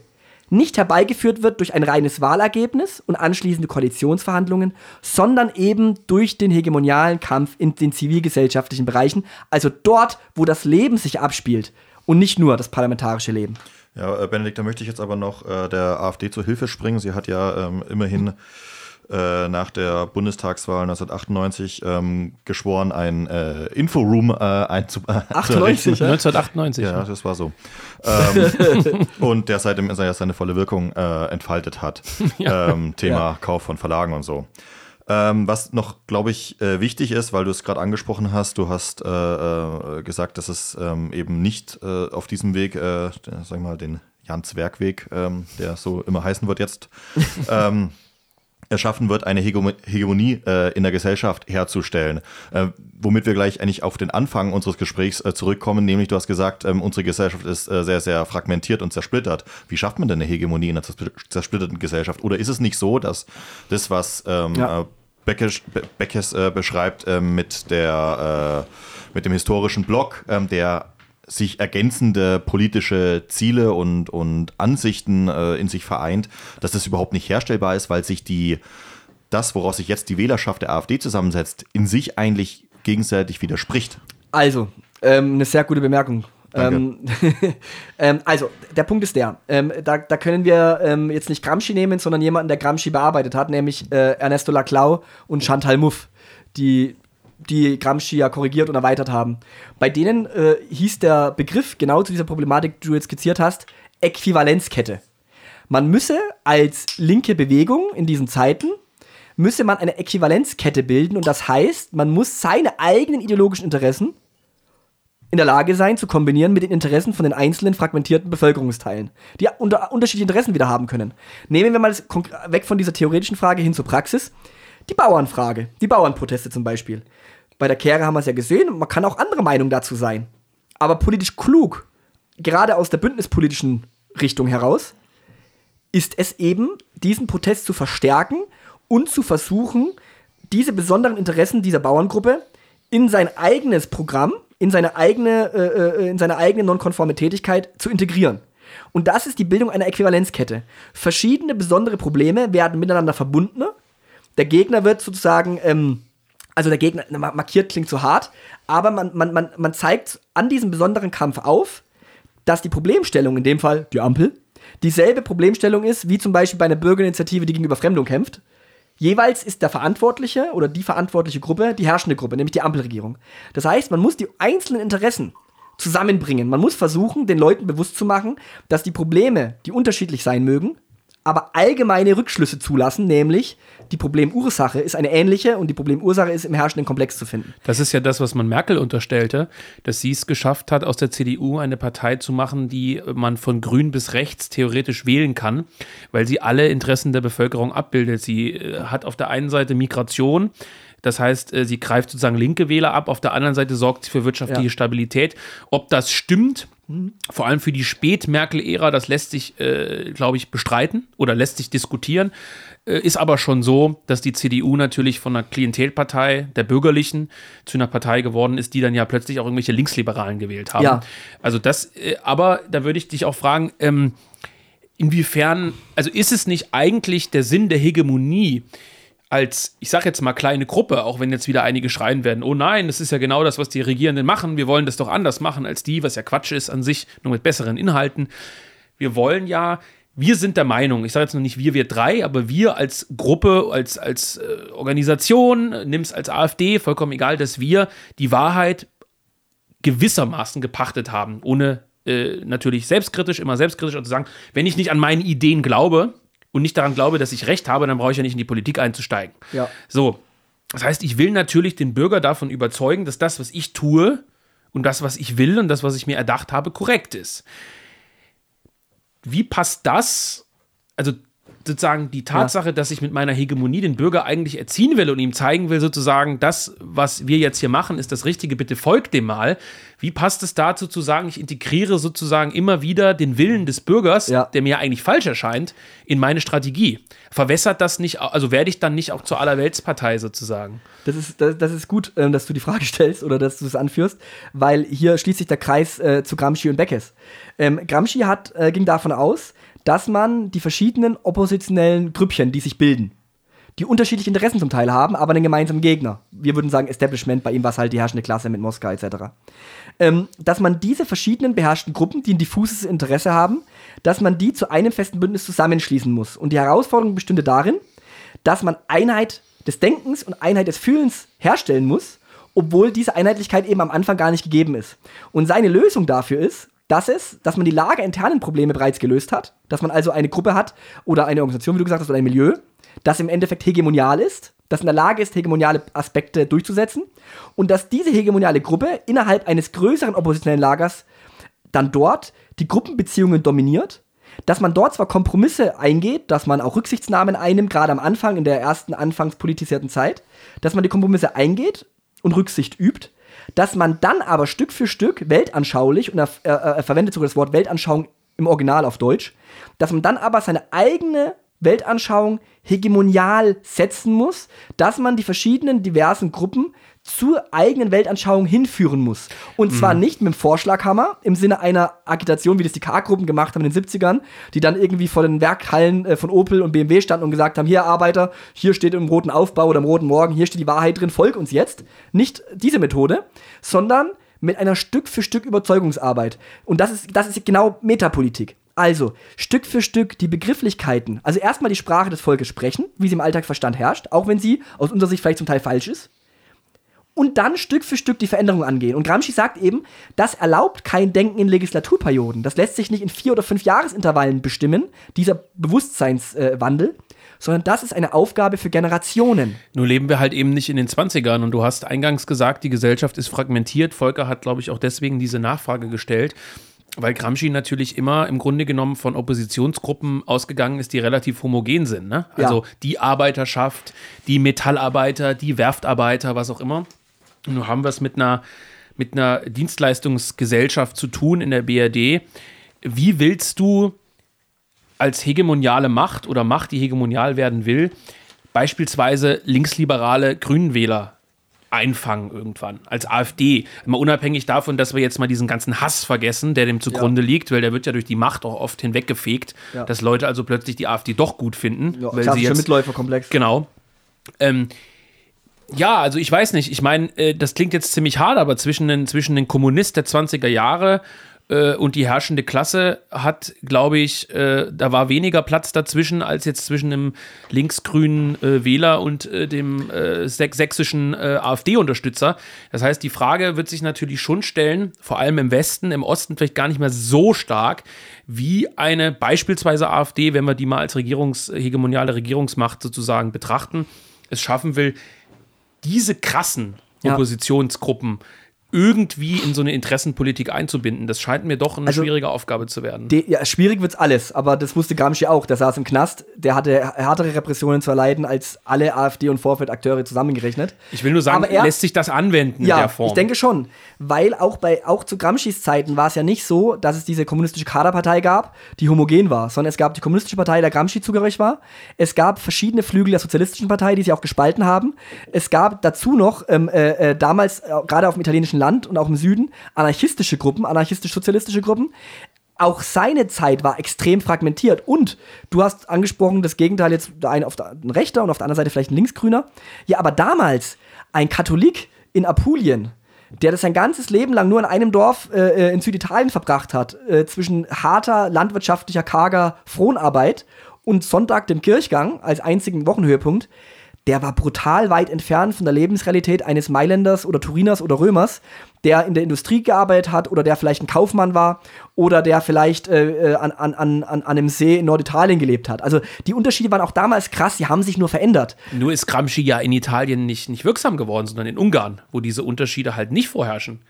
nicht herbeigeführt wird durch ein reines Wahlergebnis und anschließende Koalitionsverhandlungen, sondern eben durch den hegemonialen Kampf in den zivilgesellschaftlichen Bereichen, also dort, wo das Leben sich abspielt und nicht nur das parlamentarische Leben. Ja, äh, Benedikt, da möchte ich jetzt aber noch äh, der AfD zur Hilfe springen. Sie hat ja ähm, immerhin äh, nach der Bundestagswahl 1998 ähm, geschworen, ein äh, Inforoom äh, einzu [laughs] 98, ja? 1998. Ja, das war so. ähm, [laughs] und der seitdem seine volle Wirkung äh, entfaltet hat. [laughs] ja. ähm, Thema ja. Kauf von Verlagen und so. Ähm, was noch, glaube ich, äh, wichtig ist, weil du es gerade angesprochen hast, du hast äh, äh, gesagt, dass es ähm, eben nicht äh, auf diesem Weg, äh, sag mal, den Jan-Zwerg-Weg, ähm, der so immer heißen wird jetzt, [laughs] ähm, erschaffen wird, eine Hegemonie äh, in der Gesellschaft herzustellen. Äh, womit wir gleich eigentlich auf den Anfang unseres Gesprächs zurückkommen, nämlich du hast gesagt, ähm, unsere Gesellschaft ist sehr, sehr fragmentiert und zersplittert. Wie schafft man denn eine Hegemonie in einer zersplitterten Gesellschaft? Oder ist es nicht so, dass das, was ähm, ja. Äh, Beckes, Beckes äh, beschreibt mit, der, mit dem historischen Block, ähm, der sich ergänzende politische Ziele und, und Ansichten äh, in sich vereint, dass das überhaupt nicht herstellbar ist, weil sich die, das, woraus sich jetzt die Wählerschaft der AfD zusammensetzt, in sich eigentlich gegenseitig widerspricht. Also, ähm, eine sehr gute Bemerkung. Ähm, [laughs] ähm, also, der Punkt ist der, ähm, da, da, können wir ähm, jetzt nicht Gramsci nehmen, sondern jemanden, der Gramsci bearbeitet hat, nämlich äh, Ernesto Laclau und Chantal Mouffe, die die Gramsci ja korrigiert und erweitert haben. Bei denen äh, hieß der Begriff genau zu dieser Problematik, die du jetzt skizziert hast, Äquivalenzkette. Man müsse als linke Bewegung in diesen Zeiten, müsse man eine Äquivalenzkette bilden und das heißt, man muss seine eigenen ideologischen Interessen in der Lage sein, zu kombinieren mit den Interessen von den einzelnen fragmentierten Bevölkerungsteilen, die unter unterschiedliche Interessen wieder haben können. Nehmen wir mal weg von dieser theoretischen Frage hin zur Praxis. Die Bauernfrage, die Bauernproteste zum Beispiel. Bei der Kehre haben wir es ja gesehen, man kann auch andere Meinung dazu sein. Aber politisch klug, gerade aus der bündnispolitischen Richtung heraus, ist es eben, diesen Protest zu verstärken und zu versuchen, diese besonderen Interessen dieser Bauerngruppe in sein eigenes Programm, in seine eigene, äh, äh in seine eigene nonkonforme Tätigkeit zu integrieren. Und das ist die Bildung einer Äquivalenzkette. Verschiedene besondere Probleme werden miteinander verbunden der Gegner wird sozusagen, ähm, also der Gegner, markiert klingt zu hart, aber man, man, man, man zeigt an diesem besonderen Kampf auf, dass die Problemstellung, in dem Fall die Ampel, dieselbe Problemstellung ist, wie zum Beispiel bei einer Bürgerinitiative, die gegen Überfremdung kämpft. Jeweils ist der Verantwortliche oder die verantwortliche Gruppe die herrschende Gruppe, nämlich die Ampelregierung. Das heißt, man muss die einzelnen Interessen zusammenbringen. Man muss versuchen, den Leuten bewusst zu machen, dass die Probleme, die unterschiedlich sein mögen, aber allgemeine Rückschlüsse zulassen, nämlich die Problemursache ist eine ähnliche und die Problemursache ist im herrschenden Komplex zu finden. Das ist ja das, was man Merkel unterstellte, dass sie es geschafft hat, aus der CDU eine Partei zu machen, die man von grün bis rechts theoretisch wählen kann, weil sie alle Interessen der Bevölkerung abbildet. Sie äh, hat auf der einen Seite Migration, das heißt, äh, sie greift sozusagen linke Wähler ab, auf der anderen Seite sorgt sie für wirtschaftliche ja. Stabilität. Ob das stimmt, vor allem für die Spät-Merkel-Ära, das lässt sich, äh, glaube ich, bestreiten oder lässt sich diskutieren. Äh, ist aber schon so, dass die CDU natürlich von einer Klientelpartei der Bürgerlichen zu einer Partei geworden ist, die dann ja plötzlich auch irgendwelche Linksliberalen gewählt haben. Ja. Also das, äh, aber da würde ich dich auch fragen, ähm, inwiefern, also ist es nicht eigentlich der Sinn der Hegemonie, als, ich sag jetzt mal, kleine Gruppe, auch wenn jetzt wieder einige schreien werden, oh nein, das ist ja genau das, was die Regierenden machen, wir wollen das doch anders machen als die, was ja Quatsch ist an sich, nur mit besseren Inhalten. Wir wollen ja, wir sind der Meinung, ich sage jetzt noch nicht wir, wir drei, aber wir als Gruppe, als, als äh, Organisation, nimm's als AfD, vollkommen egal, dass wir die Wahrheit gewissermaßen gepachtet haben, ohne äh, natürlich selbstkritisch, immer selbstkritisch zu sagen, wenn ich nicht an meine Ideen glaube, und nicht daran glaube, dass ich recht habe, dann brauche ich ja nicht in die Politik einzusteigen. Ja. So. Das heißt, ich will natürlich den Bürger davon überzeugen, dass das, was ich tue und das, was ich will und das, was ich mir erdacht habe, korrekt ist. Wie passt das also sozusagen die Tatsache, ja. dass ich mit meiner Hegemonie den Bürger eigentlich erziehen will und ihm zeigen will, sozusagen, das, was wir jetzt hier machen, ist das Richtige, bitte folgt dem mal. Wie passt es dazu zu sagen, ich integriere sozusagen immer wieder den Willen des Bürgers, ja. der mir eigentlich falsch erscheint, in meine Strategie? Verwässert das nicht, also werde ich dann nicht auch zur Allerweltspartei sozusagen? Das ist, das, das ist gut, ähm, dass du die Frage [laughs] stellst oder dass du es anführst, weil hier schließt sich der Kreis äh, zu Gramsci und Beckes. Ähm, Gramsci hat, äh, ging davon aus, dass man die verschiedenen oppositionellen Grüppchen, die sich bilden, die unterschiedliche Interessen zum Teil haben, aber einen gemeinsamen Gegner. Wir würden sagen Establishment, bei ihm war es halt die herrschende Klasse mit Moskau etc. Ähm, dass man diese verschiedenen beherrschten Gruppen, die ein diffuses Interesse haben, dass man die zu einem festen Bündnis zusammenschließen muss. Und die Herausforderung bestünde darin, dass man Einheit des Denkens und Einheit des Fühlens herstellen muss, obwohl diese Einheitlichkeit eben am Anfang gar nicht gegeben ist. Und seine Lösung dafür ist, dass es, dass man die lagerinternen Probleme bereits gelöst hat, dass man also eine Gruppe hat oder eine Organisation, wie du gesagt hast, oder ein Milieu, das im Endeffekt hegemonial ist, das in der Lage ist, hegemoniale Aspekte durchzusetzen und dass diese hegemoniale Gruppe innerhalb eines größeren oppositionellen Lagers dann dort die Gruppenbeziehungen dominiert, dass man dort zwar Kompromisse eingeht, dass man auch Rücksichtsnahmen einnimmt, gerade am Anfang, in der ersten anfangs politisierten Zeit, dass man die Kompromisse eingeht und Rücksicht übt, dass man dann aber Stück für Stück weltanschaulich, und er, er, er verwendet sogar das Wort Weltanschauung im Original auf Deutsch, dass man dann aber seine eigene Weltanschauung hegemonial setzen muss, dass man die verschiedenen diversen Gruppen zur eigenen Weltanschauung hinführen muss. Und zwar mhm. nicht mit dem Vorschlaghammer im Sinne einer Agitation, wie das die K-Gruppen gemacht haben in den 70ern, die dann irgendwie vor den Werkhallen äh, von Opel und BMW standen und gesagt haben, hier Arbeiter, hier steht im roten Aufbau oder im roten Morgen, hier steht die Wahrheit drin, folg uns jetzt. Nicht diese Methode, sondern mit einer Stück für Stück Überzeugungsarbeit. Und das ist, das ist genau Metapolitik. Also, Stück für Stück die Begrifflichkeiten, also erstmal die Sprache des Volkes sprechen, wie sie im Alltagsverstand herrscht, auch wenn sie aus unserer Sicht vielleicht zum Teil falsch ist und dann Stück für Stück die Veränderung angehen. Und Gramsci sagt eben, das erlaubt kein Denken in Legislaturperioden. Das lässt sich nicht in vier oder fünf Jahresintervallen bestimmen, dieser Bewusstseinswandel. Sondern das ist eine Aufgabe für Generationen. Nur leben wir halt eben nicht in den 20ern und du hast eingangs gesagt, die Gesellschaft ist fragmentiert. Volker hat, glaube ich, auch deswegen diese Nachfrage gestellt weil Gramsci natürlich immer im Grunde genommen von Oppositionsgruppen ausgegangen ist, die relativ homogen sind. Ne? Also ja. die Arbeiterschaft, die Metallarbeiter, die Werftarbeiter, was auch immer. Nun haben wir es mit einer, mit einer Dienstleistungsgesellschaft zu tun in der BRD. Wie willst du als hegemoniale Macht oder Macht, die hegemonial werden will, beispielsweise linksliberale Grünenwähler einfangen irgendwann als AfD. Mal unabhängig davon, dass wir jetzt mal diesen ganzen Hass vergessen, der dem zugrunde ja. liegt, weil der wird ja durch die Macht auch oft hinweggefegt, ja. dass Leute also plötzlich die AfD doch gut finden. Ja, weil sie jetzt, Mitläuferkomplex. Genau. Ähm, ja, also ich weiß nicht. Ich meine, äh, das klingt jetzt ziemlich hart, aber zwischen den, zwischen den Kommunist der 20er Jahre äh, und die herrschende Klasse hat, glaube ich, äh, da war weniger Platz dazwischen als jetzt zwischen dem linksgrünen äh, Wähler und äh, dem äh, sächsischen AfD-Unterstützer. Das heißt, die Frage wird sich natürlich schon stellen, vor allem im Westen, im Osten vielleicht gar nicht mehr so stark, wie eine beispielsweise AfD, wenn wir die mal als Regierungs hegemoniale Regierungsmacht sozusagen betrachten, es schaffen will, diese krassen Oppositionsgruppen irgendwie in so eine Interessenpolitik einzubinden. Das scheint mir doch eine also, schwierige Aufgabe zu werden. Die, ja, schwierig wird's alles, aber das wusste Gramsci auch. Der saß im Knast, der hatte härtere Repressionen zu erleiden als alle AfD- und Vorfeldakteure zusammengerechnet. Ich will nur sagen, er, lässt sich das anwenden ja, in der Form? ich denke schon, weil auch bei auch zu Gramscis Zeiten war es ja nicht so, dass es diese kommunistische Kaderpartei gab, die homogen war, sondern es gab die kommunistische Partei, der Gramsci zugehörig war. Es gab verschiedene Flügel der sozialistischen Partei, die sich auch gespalten haben. Es gab dazu noch ähm, äh, äh damals äh, gerade auf dem italienischen arabischen Land und auch im Süden anarchistische Gruppen, anarchistisch-sozialistische Gruppen. Auch seine Zeit war extrem fragmentiert. Und du hast angesprochen, das Gegenteil jetzt eine auf der ein Rechter und auf der anderen Seite vielleicht ein Linksgrüner. Ja, aber damals ein Katholik in Apulien, der das sein ganzes Leben lang nur in einem Dorf äh, äh in Süditalien verbracht hat, äh, zwischen harter landwirtschaftlicher, karger Fronarbeit und Sonntag dem Kirchgang als einzigen Wochenhöhepunkt, der war brutal weit entfernt von der Lebensrealität eines Mailänders oder Turiners oder Römers, der in der Industrie gearbeitet hat oder der vielleicht ein Kaufmann war oder der vielleicht äh, äh an, an, an, an einem See in Norditalien gelebt hat. Also die Unterschiede waren auch damals krass, die haben sich nur verändert. Nur ist Gramsci ja in Italien nicht, nicht wirksam geworden, sondern in Ungarn, wo diese Unterschiede halt nicht vorherrschen.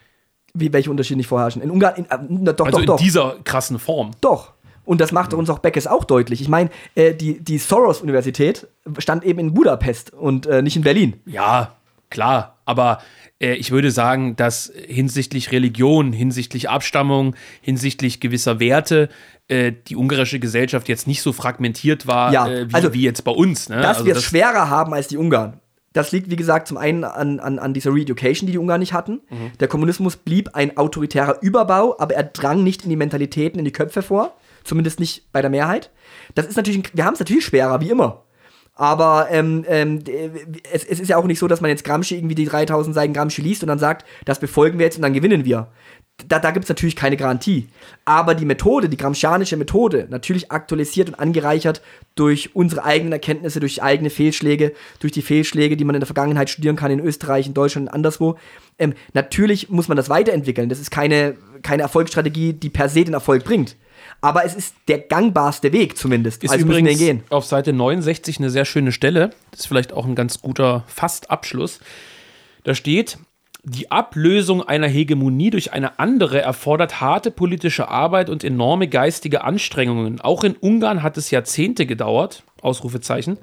Wie, welche Unterschiede nicht vorherrschen? In Ungarn, in, äh, doch, also doch, in doch. dieser krassen Form. Doch. Und das macht uns auch Beckes auch deutlich. Ich meine, äh, die, die Soros-Universität stand eben in Budapest und äh, nicht in Berlin. Ja, klar. Aber äh, ich würde sagen, dass hinsichtlich Religion, hinsichtlich Abstammung, hinsichtlich gewisser Werte äh, die ungarische Gesellschaft jetzt nicht so fragmentiert war Ja, äh, wie, also, wie jetzt bei uns. Ne? Dass Also wir es das- schwerer haben als die Ungarn. Das liegt, wie gesagt, zum einen an, an, an dieser Re-Education, die die Ungarn nicht hatten. Mhm. Der Kommunismus blieb ein autoritärer Überbau, aber er drang nicht in die Mentalitäten, in die Köpfe vor. Zumindest nicht bei der Mehrheit. Das ist natürlich, wir haben es natürlich schwerer, wie immer. Aber ähm, ähm, d- es, es ist ja auch nicht so, dass man jetzt Gramsci irgendwie die 3000 Seiten Gramsci liest und dann sagt, das befolgen wir jetzt und dann gewinnen wir. Da, da gibt es natürlich keine Garantie. Aber die Methode, die Gramscianische Methode, natürlich aktualisiert und angereichert durch unsere eigenen Erkenntnisse, durch eigene Fehlschläge, durch die Fehlschläge, die man in der Vergangenheit studieren kann in Österreich, in Deutschland und anderswo. Ähm, natürlich muss man das weiterentwickeln. Das ist keine, keine Erfolgsstrategie, die per se den Erfolg bringt. Aber es ist der gangbarste Weg zumindest. Ist also müssen wir übrigens gehen. auf Seite 69 eine sehr schöne Stelle. Das ist vielleicht auch ein ganz guter Fast-Abschluss. Da steht, die Ablösung einer Hegemonie durch eine andere erfordert harte politische Arbeit und enorme geistige Anstrengungen. Auch in Ungarn hat es Jahrzehnte gedauert, Ausrufezeichen,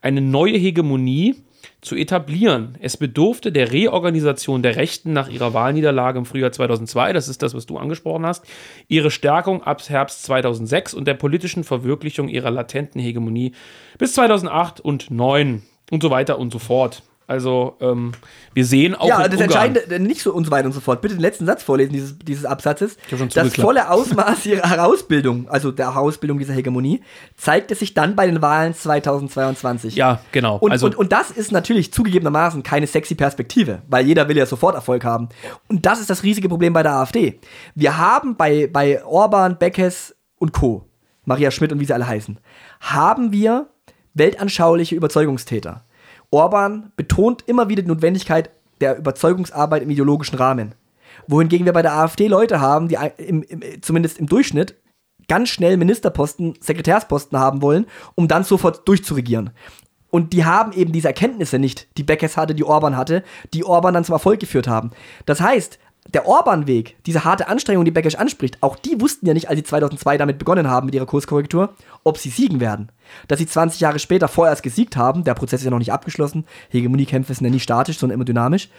eine neue Hegemonie zu etablieren. Es bedurfte der Reorganisation der Rechten nach ihrer Wahlniederlage im Frühjahr 2002, das ist das, was du angesprochen hast, ihre Stärkung ab Herbst 2006 und der politischen Verwirklichung ihrer latenten Hegemonie bis 2008 und 2009 und so weiter und so fort. Also ähm, wir sehen auch Ja, das Ungarn, Entscheidende, äh, nicht so und so weiter und so fort. Bitte den letzten Satz vorlesen dieses, dieses Absatzes. Das volle Ausmaß ihrer Herausbildung, also der Herausbildung dieser Hegemonie, zeigte sich dann bei den Wahlen 2022. Ja, genau. Und, also und, und das ist natürlich zugegebenermaßen keine sexy Perspektive, weil jeder will ja sofort Erfolg haben. Und das ist das riesige Problem bei der AfD. Wir haben bei, bei Orban, Beckes und Co., Maria Schmidt und wie sie alle heißen, haben wir weltanschauliche Überzeugungstäter. Orban betont immer wieder die Notwendigkeit der Überzeugungsarbeit im ideologischen Rahmen. Wohingegen wir bei der AfD Leute haben, die im, im, zumindest im Durchschnitt ganz schnell Ministerposten, Sekretärsposten haben wollen, um dann sofort durchzuregieren. Und die haben eben diese Erkenntnisse nicht, die Beckes hatte, die Orban hatte, die Orban dann zum Erfolg geführt haben. Das heißt, der Orban-Weg, diese harte Anstrengung, die Beckes anspricht, auch die wussten ja nicht, als sie 2002 damit begonnen haben, mit ihrer Kurskorrektur, ob sie siegen werden. Dass sie 20 Jahre später vorerst gesiegt haben, der Prozess ist ja noch nicht abgeschlossen, Hegemoniekämpfe sind ja nie statisch, sondern immer dynamisch,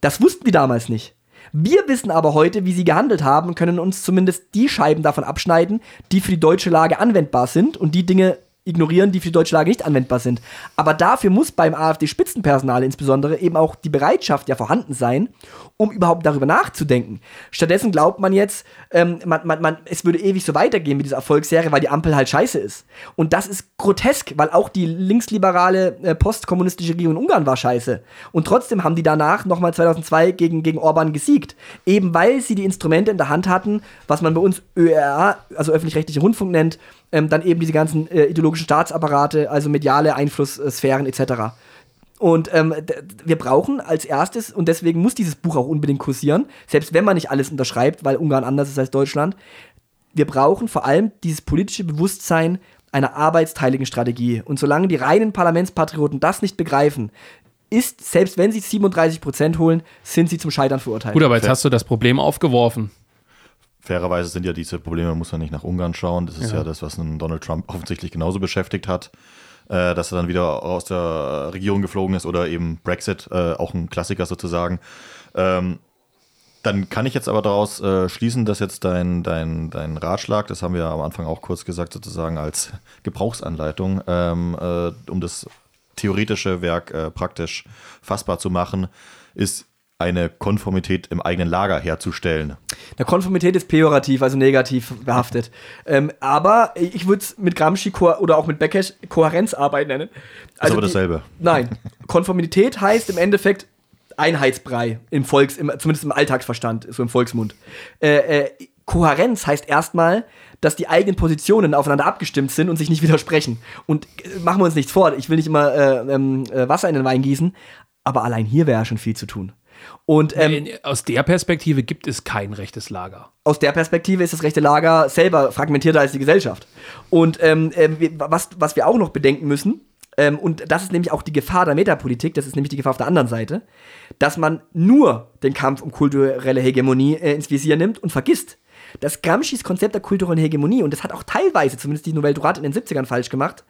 das wussten die damals nicht. Wir wissen aber heute, wie sie gehandelt haben können uns zumindest die Scheiben davon abschneiden, die für die deutsche Lage anwendbar sind und die Dinge ignorieren, die für die deutsche Lage nicht anwendbar sind. Aber dafür muss beim AfD-Spitzenpersonal insbesondere eben auch die Bereitschaft ja vorhanden sein, um überhaupt darüber nachzudenken. Stattdessen glaubt man jetzt, ähm, man, man, man, es würde ewig so weitergehen mit dieser Erfolgsserie, weil die Ampel halt scheiße ist. Und das ist grotesk, weil auch die linksliberale äh, postkommunistische Regierung in Ungarn war scheiße. Und trotzdem haben die danach nochmal 2002 gegen, gegen Orban gesiegt. Eben weil sie die Instrumente in der Hand hatten, was man bei uns ÖRA, also öffentlich-rechtliche Rundfunk nennt, ähm, dann eben diese ganzen äh, ideologischen Staatsapparate, also mediale Einflusssphären etc. Und ähm, wir brauchen als erstes, und deswegen muss dieses Buch auch unbedingt kursieren, selbst wenn man nicht alles unterschreibt, weil Ungarn anders ist als Deutschland, wir brauchen vor allem dieses politische Bewusstsein einer arbeitsteiligen Strategie. Und solange die reinen Parlamentspatrioten das nicht begreifen, ist, selbst wenn sie 37 Prozent holen, sind sie zum Scheitern verurteilt. gut, aber jetzt hast du das Problem aufgeworfen. Fairerweise sind ja diese Probleme, muss man nicht nach Ungarn schauen. Das ist ja, das, was einen Donald Trump offensichtlich genauso beschäftigt hat. Äh, dass er dann wieder aus der Regierung geflogen ist oder eben Brexit, äh, auch ein Klassiker sozusagen. Ähm, dann kann ich jetzt aber daraus äh, schließen, dass jetzt dein, dein, dein Ratschlag, das haben wir am Anfang auch kurz gesagt, sozusagen als [laughs] Gebrauchsanleitung, ähm, äh, um das theoretische Werk äh, praktisch fassbar zu machen, ist eine Konformität im eigenen Lager herzustellen. Der Konformität ist pejorativ, also negativ behaftet. ähm, aber ich würde es mit Gramsci oder auch mit Beckes Kohärenzarbeit nennen. Ist aber die- dasselbe. Nein. Konformität heißt im Endeffekt Einheitsbrei, im Volks, im, zumindest im Alltagsverstand, so im Volksmund. Äh, äh, Kohärenz heißt erstmal, dass die eigenen Positionen aufeinander abgestimmt sind und sich nicht widersprechen. Und äh, machen wir uns nichts vor, ich will nicht immer äh, ähm, äh, Wasser in den Wein gießen, aber allein hier wäre ja schon viel zu tun. Und ähm, Aus der Perspektive gibt es kein rechtes Lager. aus der Perspektive ist das rechte Lager selber fragmentierter als die Gesellschaft. Und ähm, ähm, was, was wir auch noch bedenken müssen, ähm, und das ist nämlich auch die Gefahr der Metapolitik, das ist nämlich die Gefahr auf der anderen Seite, dass man nur den Kampf um kulturelle Hegemonie äh, ins Visier nimmt und vergisst, dass Gramscis Konzept der kulturellen Hegemonie, und das hat auch teilweise, zumindest die Nouvelle Droite in den 70ern falsch gemacht,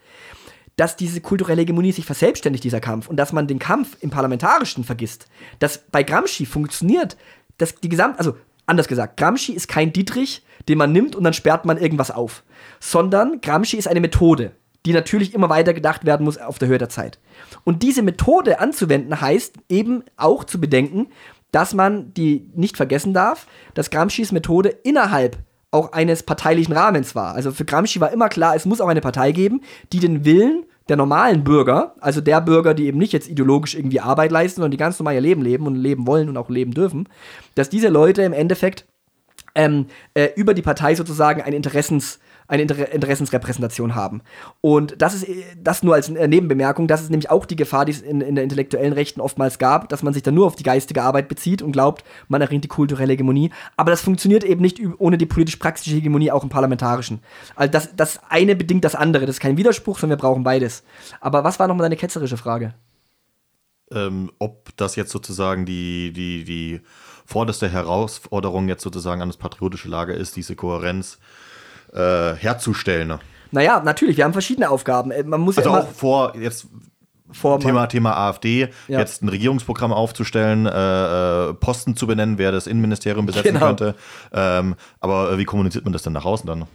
dass diese kulturelle Hegemonie sich verselbstständigt, dieser Kampf, und dass man den Kampf im Parlamentarischen vergisst. Dass bei Gramsci funktioniert, dass die Gesamt, also anders gesagt, Gramsci ist kein Dietrich, den man nimmt und dann sperrt man irgendwas auf, sondern Gramsci ist eine Methode, die natürlich immer weiter gedacht werden muss auf der Höhe der Zeit. Und diese Methode anzuwenden heißt eben auch zu bedenken, dass man die nicht vergessen darf, dass Gramscis Methode innerhalb auch eines parteilichen Rahmens war. Also für Gramsci war immer klar, es muss auch eine Partei geben, die den Willen der normalen Bürger, also der Bürger, die eben nicht jetzt ideologisch irgendwie Arbeit leisten, sondern die ganz normal ihr Leben leben und leben wollen und auch leben dürfen, dass diese Leute im Endeffekt ähm, äh, über die Partei sozusagen ein Interessens, eine Inter Interessensrepräsentation haben. Und das ist äh, das nur als äh, Nebenbemerkung, das ist nämlich auch die Gefahr, die es in, in der intellektuellen Rechten oftmals gab, dass man sich dann nur auf die geistige Arbeit bezieht und glaubt, man erringt die kulturelle Hegemonie. Aber das funktioniert eben nicht ohne die politisch-praktische Hegemonie auch im Parlamentarischen. Also das, das eine bedingt das andere. Das ist kein Widerspruch, sondern wir brauchen beides. Aber was war nochmal deine ketzerische Frage? Ähm, ob das jetzt sozusagen die, die, die vorderste Herausforderung jetzt sozusagen an das patriotische Lager ist, diese Kohärenz äh, herzustellen. Ne? Naja, natürlich, wir haben verschiedene Aufgaben. Äh, man muss also ja auch vor jetzt vor Thema, Thema AfD, ja. jetzt ein Regierungsprogramm aufzustellen, äh, äh, Posten zu benennen, wer das Innenministerium besetzen genau. könnte. Ähm, aber wie kommuniziert man das denn nach außen dann?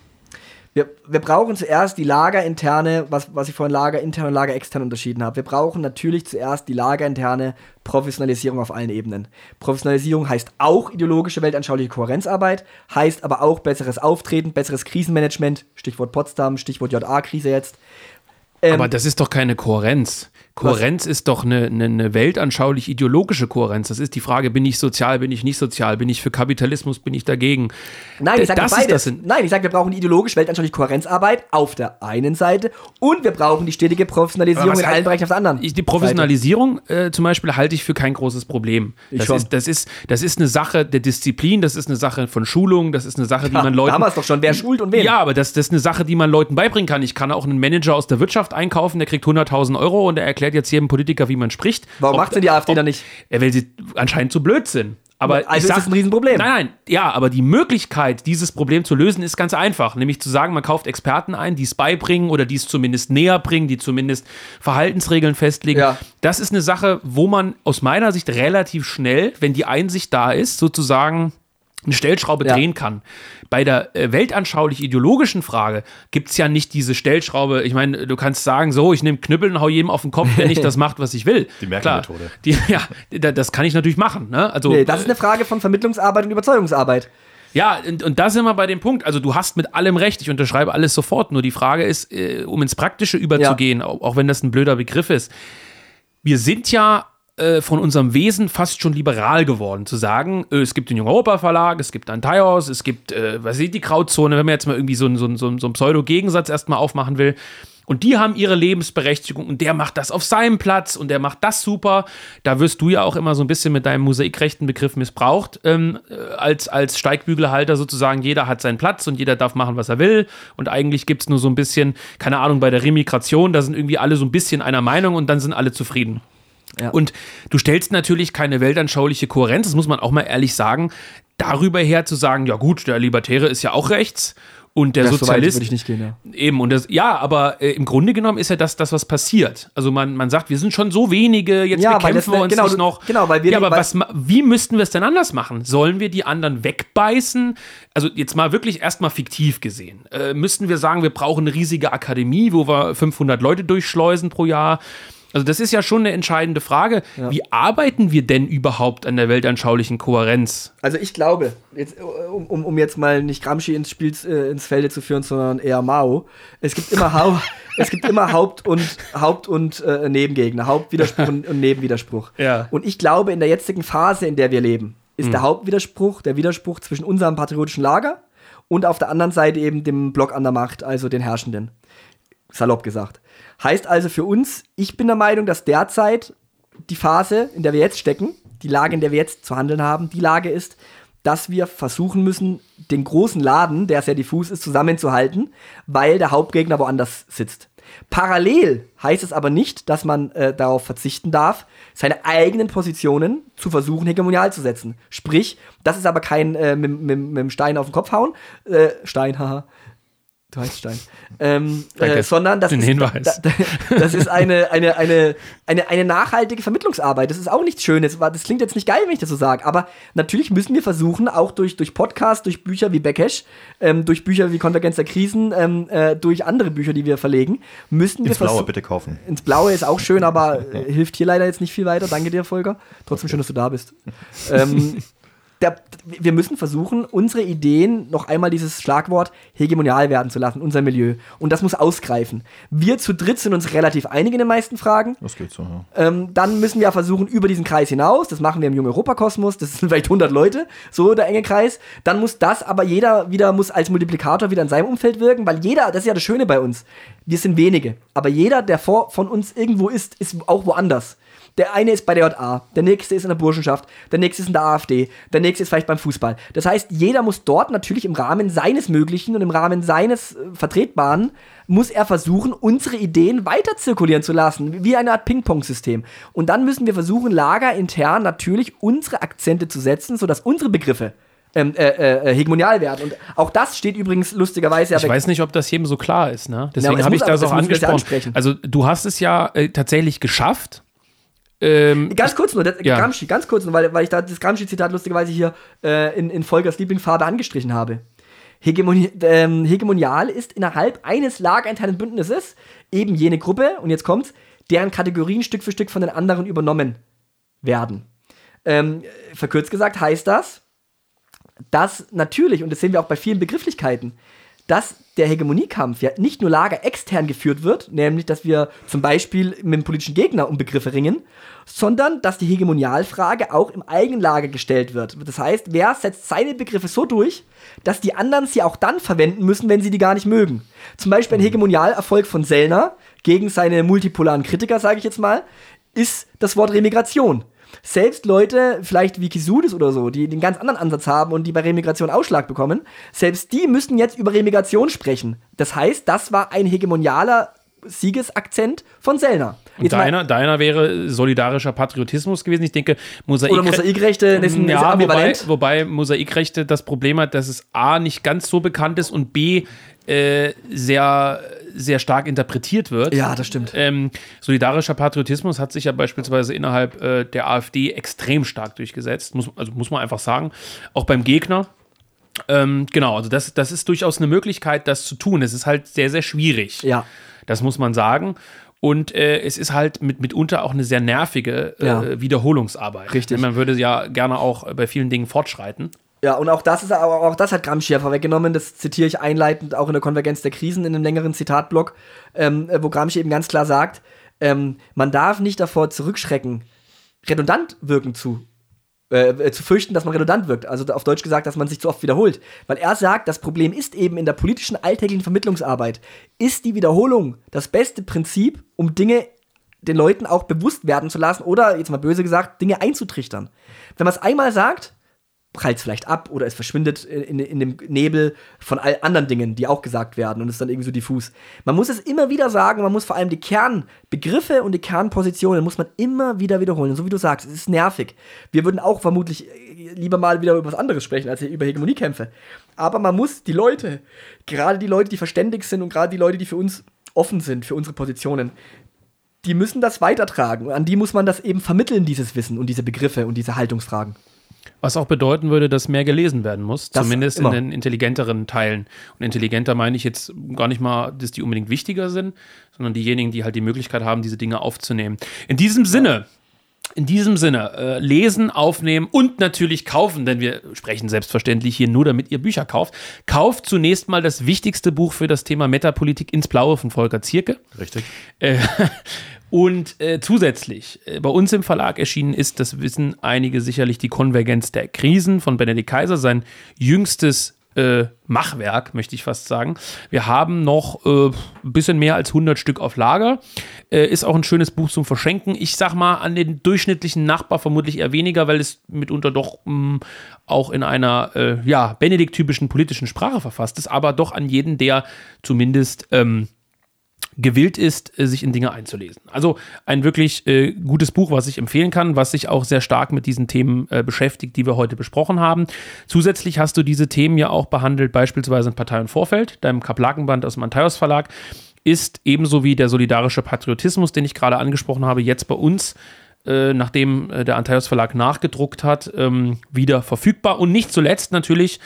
Wir, wir brauchen zuerst die lagerinterne, was, was ich vorhin lagerintern und lagerextern unterschieden habe. Wir brauchen natürlich zuerst die lagerinterne Professionalisierung auf allen Ebenen. Professionalisierung heißt auch ideologische weltanschauliche Kohärenzarbeit, heißt aber auch besseres Auftreten, besseres Krisenmanagement, Stichwort Potsdam, Stichwort JA-Krise jetzt. Ähm, aber das ist doch keine Kohärenz. Kohärenz Was? ist doch eine, eine, eine weltanschaulich ideologische Kohärenz. Das ist die Frage, bin ich sozial, bin ich nicht sozial, bin ich für Kapitalismus, bin ich dagegen? Nein, ich sage beides. Nein, ich sage, wir brauchen ideologisch weltanschauliche Kohärenzarbeit auf der einen Seite und wir brauchen die stetige Professionalisierung in allen Bereichen auf der anderen. Die Professionalisierung äh, zum Beispiel halte ich für kein großes Problem. Das ist, das, ist, das ist eine Sache der Disziplin, das ist eine Sache von Schulung, das ist eine Sache, die man Leuten. Damals doch schon, wer schult und wen. Ja, aber das, das ist eine Sache, die man Leuten beibringen kann. Ich kann auch einen Manager aus der Wirtschaft einkaufen, der kriegt 100.000 Euro und der erklärt erklärt jetzt jedem Politiker, wie man spricht. Warum macht denn die AfD ob, dann nicht? Weil sie anscheinend zu blöd sind. Aber also sag, ist das ein Riesenproblem. Nein, nein, ja, aber die Möglichkeit, dieses Problem zu lösen, ist ganz einfach. Nämlich zu sagen, man kauft Experten ein, die es beibringen oder die es zumindest näher bringen, die zumindest Verhaltensregeln festlegen. Ja. Das ist eine Sache, wo man aus meiner Sicht relativ schnell, wenn die Einsicht da ist, sozusagen eine Stellschraube ja. drehen kann. Bei der äh, weltanschaulich-ideologischen Frage gibt es ja nicht diese Stellschraube. Ich meine, du kannst sagen, so, ich nehme Knüppel und hau jedem auf den Kopf, der nicht [laughs] das macht, was ich will. Die Merkel-Methode. [laughs] Ja, das kann ich natürlich machen. Ne? Also, nee, das ist eine Frage von Vermittlungsarbeit und Überzeugungsarbeit. Ja, und, und da sind wir bei dem Punkt. Also, du hast mit allem recht. Ich unterschreibe alles sofort. Nur die Frage ist, äh, um ins Praktische überzugehen, ja. auch, auch wenn das ein blöder Begriff ist. Wir sind ja äh, von unserem Wesen fast schon liberal geworden, zu sagen, äh, es gibt den Jung Europa Verlag, es gibt ein Taios, es gibt, äh, was ist die Grauzone, wenn man jetzt mal irgendwie so, so, so, so einen Pseudo-Gegensatz erstmal aufmachen will. Und die haben ihre Lebensberechtigung und der macht das auf seinem Platz und der macht das super. Da wirst du ja auch immer so ein bisschen mit deinem mosaikrechten Begriff missbraucht, ähm, äh, als, als Steigbügelhalter sozusagen. Jeder hat seinen Platz und jeder darf machen, was er will. Und eigentlich gibt es nur so ein bisschen, keine Ahnung, bei der Remigration, da sind irgendwie alle so ein bisschen einer Meinung und dann sind alle zufrieden. Ja. Und du stellst natürlich keine weltanschauliche Kohärenz, das muss man auch mal ehrlich sagen, darüber her zu sagen, ja gut, der Libertäre ist ja auch rechts und der ja, Sozialist. würde ich nicht gehen, ja. Eben, und das, ja, aber äh, im Grunde genommen ist ja das, das, was passiert. Also man, man sagt, wir sind schon so wenige, jetzt ja, bekämpfen wir uns genau, nicht noch. Genau, weil wir ja, aber was, wie müssten wir es denn anders machen? Sollen wir die anderen wegbeißen? Also jetzt mal wirklich erstmal fiktiv gesehen. Äh, müssten wir sagen, wir brauchen eine riesige Akademie, wo wir 500 Leute durchschleusen pro Jahr? Also das ist ja schon eine entscheidende Frage. Ja. Wie arbeiten wir denn überhaupt an der weltanschaulichen Kohärenz? Also ich glaube, jetzt, um, um jetzt mal nicht Gramsci ins Spiel äh, ins Felde zu führen, sondern eher Mao. Es gibt immer, Hau [laughs] es gibt immer Haupt- und, Haupt und äh, Nebengegner, Hauptwiderspruch und, und, [laughs] Nebenwiderspruch. Ja. Und ich glaube, in der jetzigen Phase, in der wir leben, ist mhm. der Hauptwiderspruch der Widerspruch zwischen unserem patriotischen Lager und auf der anderen Seite eben dem Block an der Macht, also den Herrschenden. Salopp gesagt. Heißt also für uns, ich bin der Meinung, dass derzeit die Phase, in der wir jetzt stecken, die Lage, in der wir jetzt zu handeln haben, die Lage ist, dass wir versuchen müssen, den großen Laden, der sehr diffus ist, zusammenzuhalten, weil der Hauptgegner woanders sitzt. Parallel heißt es aber nicht, dass man äh, darauf verzichten darf, seine eigenen Positionen zu versuchen, hegemonial zu setzen. Sprich, das ist aber kein äh, mit, dem Stein auf den Kopf hauen. Äh, Stein, haha. Du heißt Stein. Ähm, [laughs] äh, sondern das Den ist, Hinweis. Da, da, das ist eine, eine, eine, eine, eine nachhaltige Vermittlungsarbeit. Das ist auch nichts Schönes. Das klingt jetzt nicht geil, wenn ich das so sage. Aber natürlich müssen wir versuchen, auch durch, durch Podcasts, durch Bücher wie Beckesch, ähm, durch Bücher wie Konvergenz der Krisen, ähm, äh, durch andere Bücher, die wir verlegen, müssen wir Ins Blaue bitte kaufen. Ins Blaue ist auch schön, aber [laughs] äh, hilft hier leider jetzt nicht viel weiter. Danke dir, Volker. Trotzdem schön, dass du da bist. [laughs] der, wir müssen versuchen, unsere Ideen, noch einmal dieses Schlagwort, hegemonial werden zu lassen, unser Milieu. Und das muss ausgreifen. Wir zu dritt sind uns relativ einig in den meisten Fragen. Das geht so, ja. Ähm, dann müssen wir versuchen, über diesen Kreis hinaus, das machen wir im Jungen Europakosmos, das sind vielleicht 100 Leute, so der enge Kreis. Dann muss das aber jeder wieder, muss als Multiplikator wieder in seinem Umfeld wirken, weil jeder, das ist ja das Schöne bei uns, wir sind wenige. Aber jeder, der vor, von uns irgendwo ist, ist auch woanders. Der eine ist bei der JA, der nächste ist in der Burschenschaft, der nächste ist in der AfD, der nächste ist vielleicht beim Fußball. Das heißt, jeder muss dort natürlich im Rahmen seines Möglichen und im Rahmen seines äh, Vertretbaren, muss er versuchen, unsere Ideen weiter zirkulieren zu lassen, wie eine Art Ping-Pong-System. Und dann müssen wir versuchen, lagerintern natürlich unsere Akzente zu setzen, sodass unsere Begriffe ähm, äh, äh, hegemonial werden. Und auch das steht übrigens lustigerweise ja Ich weiß nicht, ob das jedem so klar ist, ne? Deswegen es habe ich aber- das auch angesprochen. Also du hast es ja äh, tatsächlich geschafft. Ähm, Ganz kurz nur, das, Ja. Gramsci, ganz kurz nur, weil, weil ich da das Gramsci-Zitat lustigerweise hier äh, in, in Volkers Lieblingsfarbe angestrichen habe. Hegemoni ähm, hegemonial ist innerhalb eines lagerinternen Bündnisses eben jene Gruppe, und jetzt kommt's, deren Kategorien Stück für Stück von den anderen übernommen werden. Ähm, verkürzt gesagt heißt das, dass natürlich, und das sehen wir auch bei vielen Begrifflichkeiten, dass der Hegemoniekampf ja nicht nur lagerextern geführt wird, nämlich dass wir zum Beispiel mit dem politischen Gegner um Begriffe ringen, sondern dass die Hegemonialfrage auch im eigenen Lager gestellt wird. Das heißt, wer setzt seine Begriffe so durch, dass die anderen sie auch dann verwenden müssen, wenn sie die gar nicht mögen. Zum Beispiel ein Hegemonialerfolg von Sellner gegen seine multipolaren Kritiker, sage ich jetzt mal, ist das Wort Remigration. Selbst Leute, vielleicht wie Kisudis oder so, die den ganz anderen Ansatz haben und die bei Remigration Ausschlag bekommen, selbst die müssen jetzt über Remigration sprechen. Das heißt, das war ein hegemonialer Siegesakzent von Sellner. Und Jetzt mal- deiner, deiner wäre solidarischer Patriotismus gewesen. Ich denke, Mosaik oder Mosaikrechte, das ist, ein- ja, wobei, wobei Mosaikrechte das Problem hat, dass es A nicht ganz so bekannt ist und B äh, sehr, sehr stark interpretiert wird. Ja, das stimmt. Ähm, solidarischer Patriotismus hat sich ja beispielsweise innerhalb äh, der AfD extrem stark durchgesetzt, muss, also muss man einfach sagen. Auch beim Gegner. Ähm, genau, also das, das ist durchaus eine Möglichkeit, das zu tun. Es ist halt sehr, sehr schwierig. Ja. Das muss man sagen. Und äh, es ist halt mit, mitunter auch eine sehr nervige äh, Ja. Wiederholungsarbeit. Richtig. Denn Man würde ja gerne auch bei vielen Dingen fortschreiten. Ja, und auch das ist aber auch das hat Gramsci ja vorweggenommen. Das zitiere ich einleitend auch in der Konvergenz der Krisen in einem längeren Zitatblock, ähm, wo Gramsci eben ganz klar sagt, ähm, man darf nicht davor zurückschrecken, redundant wirken zu äh, zu fürchten, dass man redundant wirkt. Also auf Deutsch gesagt, dass man sich zu oft wiederholt. Weil er sagt, das Problem ist eben in der politischen alltäglichen Vermittlungsarbeit, ist die Wiederholung das beste Prinzip, um Dinge den Leuten auch bewusst werden zu lassen oder, jetzt mal böse gesagt, Dinge einzutrichtern. Wenn man es einmal sagt, prallt vielleicht ab oder es verschwindet in, in, dem Nebel von all anderen Dingen, die auch gesagt werden und ist dann irgendwie so diffus. Man muss es immer wieder sagen, man muss vor allem die Kernbegriffe und die Kernpositionen muss man immer wieder wiederholen. Und so wie du sagst, es ist nervig. Wir würden auch vermutlich äh, lieber mal wieder über was anderes sprechen, als über Hegemoniekämpfe. Aber man muss die Leute, gerade die Leute, die verständig sind und gerade die Leute, die für uns offen sind, für unsere Positionen, die müssen das weitertragen. An die muss man das eben vermitteln, dieses Wissen und diese Begriffe und diese Haltungsfragen. Was auch bedeuten würde, dass mehr gelesen werden muss, Das zumindest immer. in den intelligenteren Teilen. Und intelligenter meine ich jetzt gar nicht mal, dass die unbedingt wichtiger sind, sondern diejenigen, die halt die Möglichkeit haben, diese Dinge aufzunehmen. In diesem Sinne, in diesem Sinne, äh, lesen, aufnehmen und natürlich kaufen, denn wir sprechen selbstverständlich hier nur, damit ihr Bücher kauft. Kauft zunächst mal das wichtigste Buch für das Thema Metapolitik ins Blaue von Volker Zierke. Richtig. Äh, [laughs] und äh, zusätzlich, äh, bei uns im Verlag erschienen ist, das wissen einige sicherlich, die Konvergenz der Krisen von Benedikt Kaiser, sein jüngstes äh, Machwerk, möchte ich fast sagen. Wir haben noch äh, ein bisschen mehr als 100 Stück auf Lager. Äh, ist auch ein schönes Buch zum Verschenken. Ich sag mal, an den durchschnittlichen Nachbar vermutlich eher weniger, weil es mitunter doch mh, auch in einer, äh, ja, Benedikt-typischen politischen Sprache verfasst ist, aber doch an jeden, der zumindest. Ähm, gewillt ist, äh, sich in Dinge einzulesen. Also ein wirklich äh, gutes Buch, was ich empfehlen kann, was sich auch sehr stark mit diesen Themen äh, beschäftigt, die wir heute besprochen haben. Zusätzlich hast du diese Themen ja auch behandelt, beispielsweise in Partei und Vorfeld, deinem Kaplakenband aus dem Antaios Verlag, ist ebenso wie der solidarische Patriotismus, den ich gerade angesprochen habe, jetzt bei uns äh, nachdem äh, der Antaios Verlag nachgedruckt hat, ähm, wieder verfügbar. Und nicht zuletzt natürlich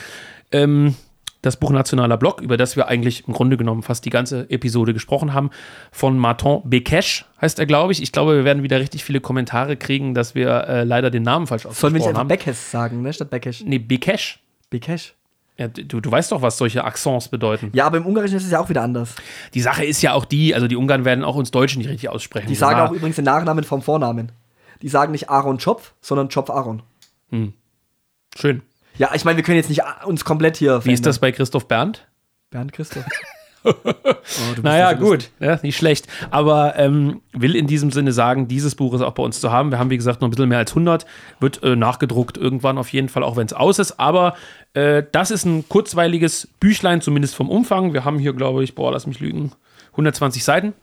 ähm, das Buch Nationaler Block, über das wir eigentlich im Grunde genommen fast die ganze Episode gesprochen haben, von Martin Bekesh heißt er, glaube ich. Ich glaube, wir werden wieder richtig viele Kommentare kriegen, dass wir äh, leider den Namen falsch ausgesprochen Sollen wir nicht einfach haben. Beckes sagen, ne, statt Bekesh? Nee, Bekesh. Bekesh. Ja, du, du weißt doch, was solche Accents bedeuten. Ja, aber im Ungarischen ist es ja auch wieder anders. Die Sache ist ja auch die, also die Ungarn werden auch uns Deutschen nicht richtig aussprechen. Die sagen auch übrigens den Nachnamen vom Vornamen. Die sagen nicht Aaron Schopf, sondern Schopf Aaron. Schön. Ja, ich meine, wir können jetzt nicht ah, uns komplett hier Wie ist das bei Christoph Berndt? Bernd Christoph. oh, [laughs] Naja, gut, ja, nicht schlecht. Aber ähm, will in diesem Sinne sagen, dieses Buch ist auch bei uns zu haben. Wir haben, wie gesagt, noch ein bisschen mehr als 100. Wird äh, nachgedruckt irgendwann auf jeden Fall, auch wenn es aus ist. Aber äh, das ist ein kurzweiliges Büchlein, zumindest vom Umfang. Wir haben hier, glaube ich, boah, lass mich lügen, 120 Seiten,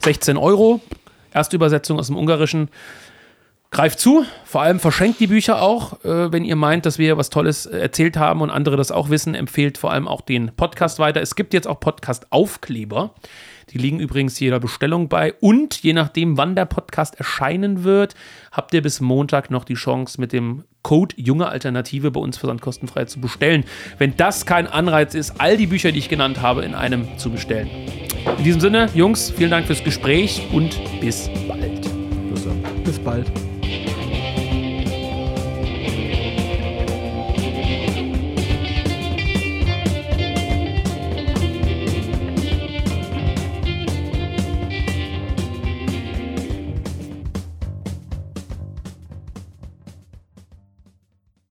16 Euro. Erstübersetzung aus dem Ungarischen. Greift zu, vor allem verschenkt die Bücher auch, äh, wenn ihr meint, dass wir was Tolles äh, erzählt haben und andere das auch wissen. Empfehlt vor allem auch den Podcast weiter. Es gibt jetzt auch Podcast-Aufkleber. Die liegen übrigens jeder Bestellung bei. Und je nachdem, wann der Podcast erscheinen wird, habt ihr bis Montag noch die Chance, mit dem Code Junge Alternative bei uns versandkostenfrei zu bestellen. Wenn das kein Anreiz ist, all die Bücher, die ich genannt habe, in einem zu bestellen. In diesem Sinne, Jungs, vielen Dank fürs Gespräch und bis bald. Bis bald.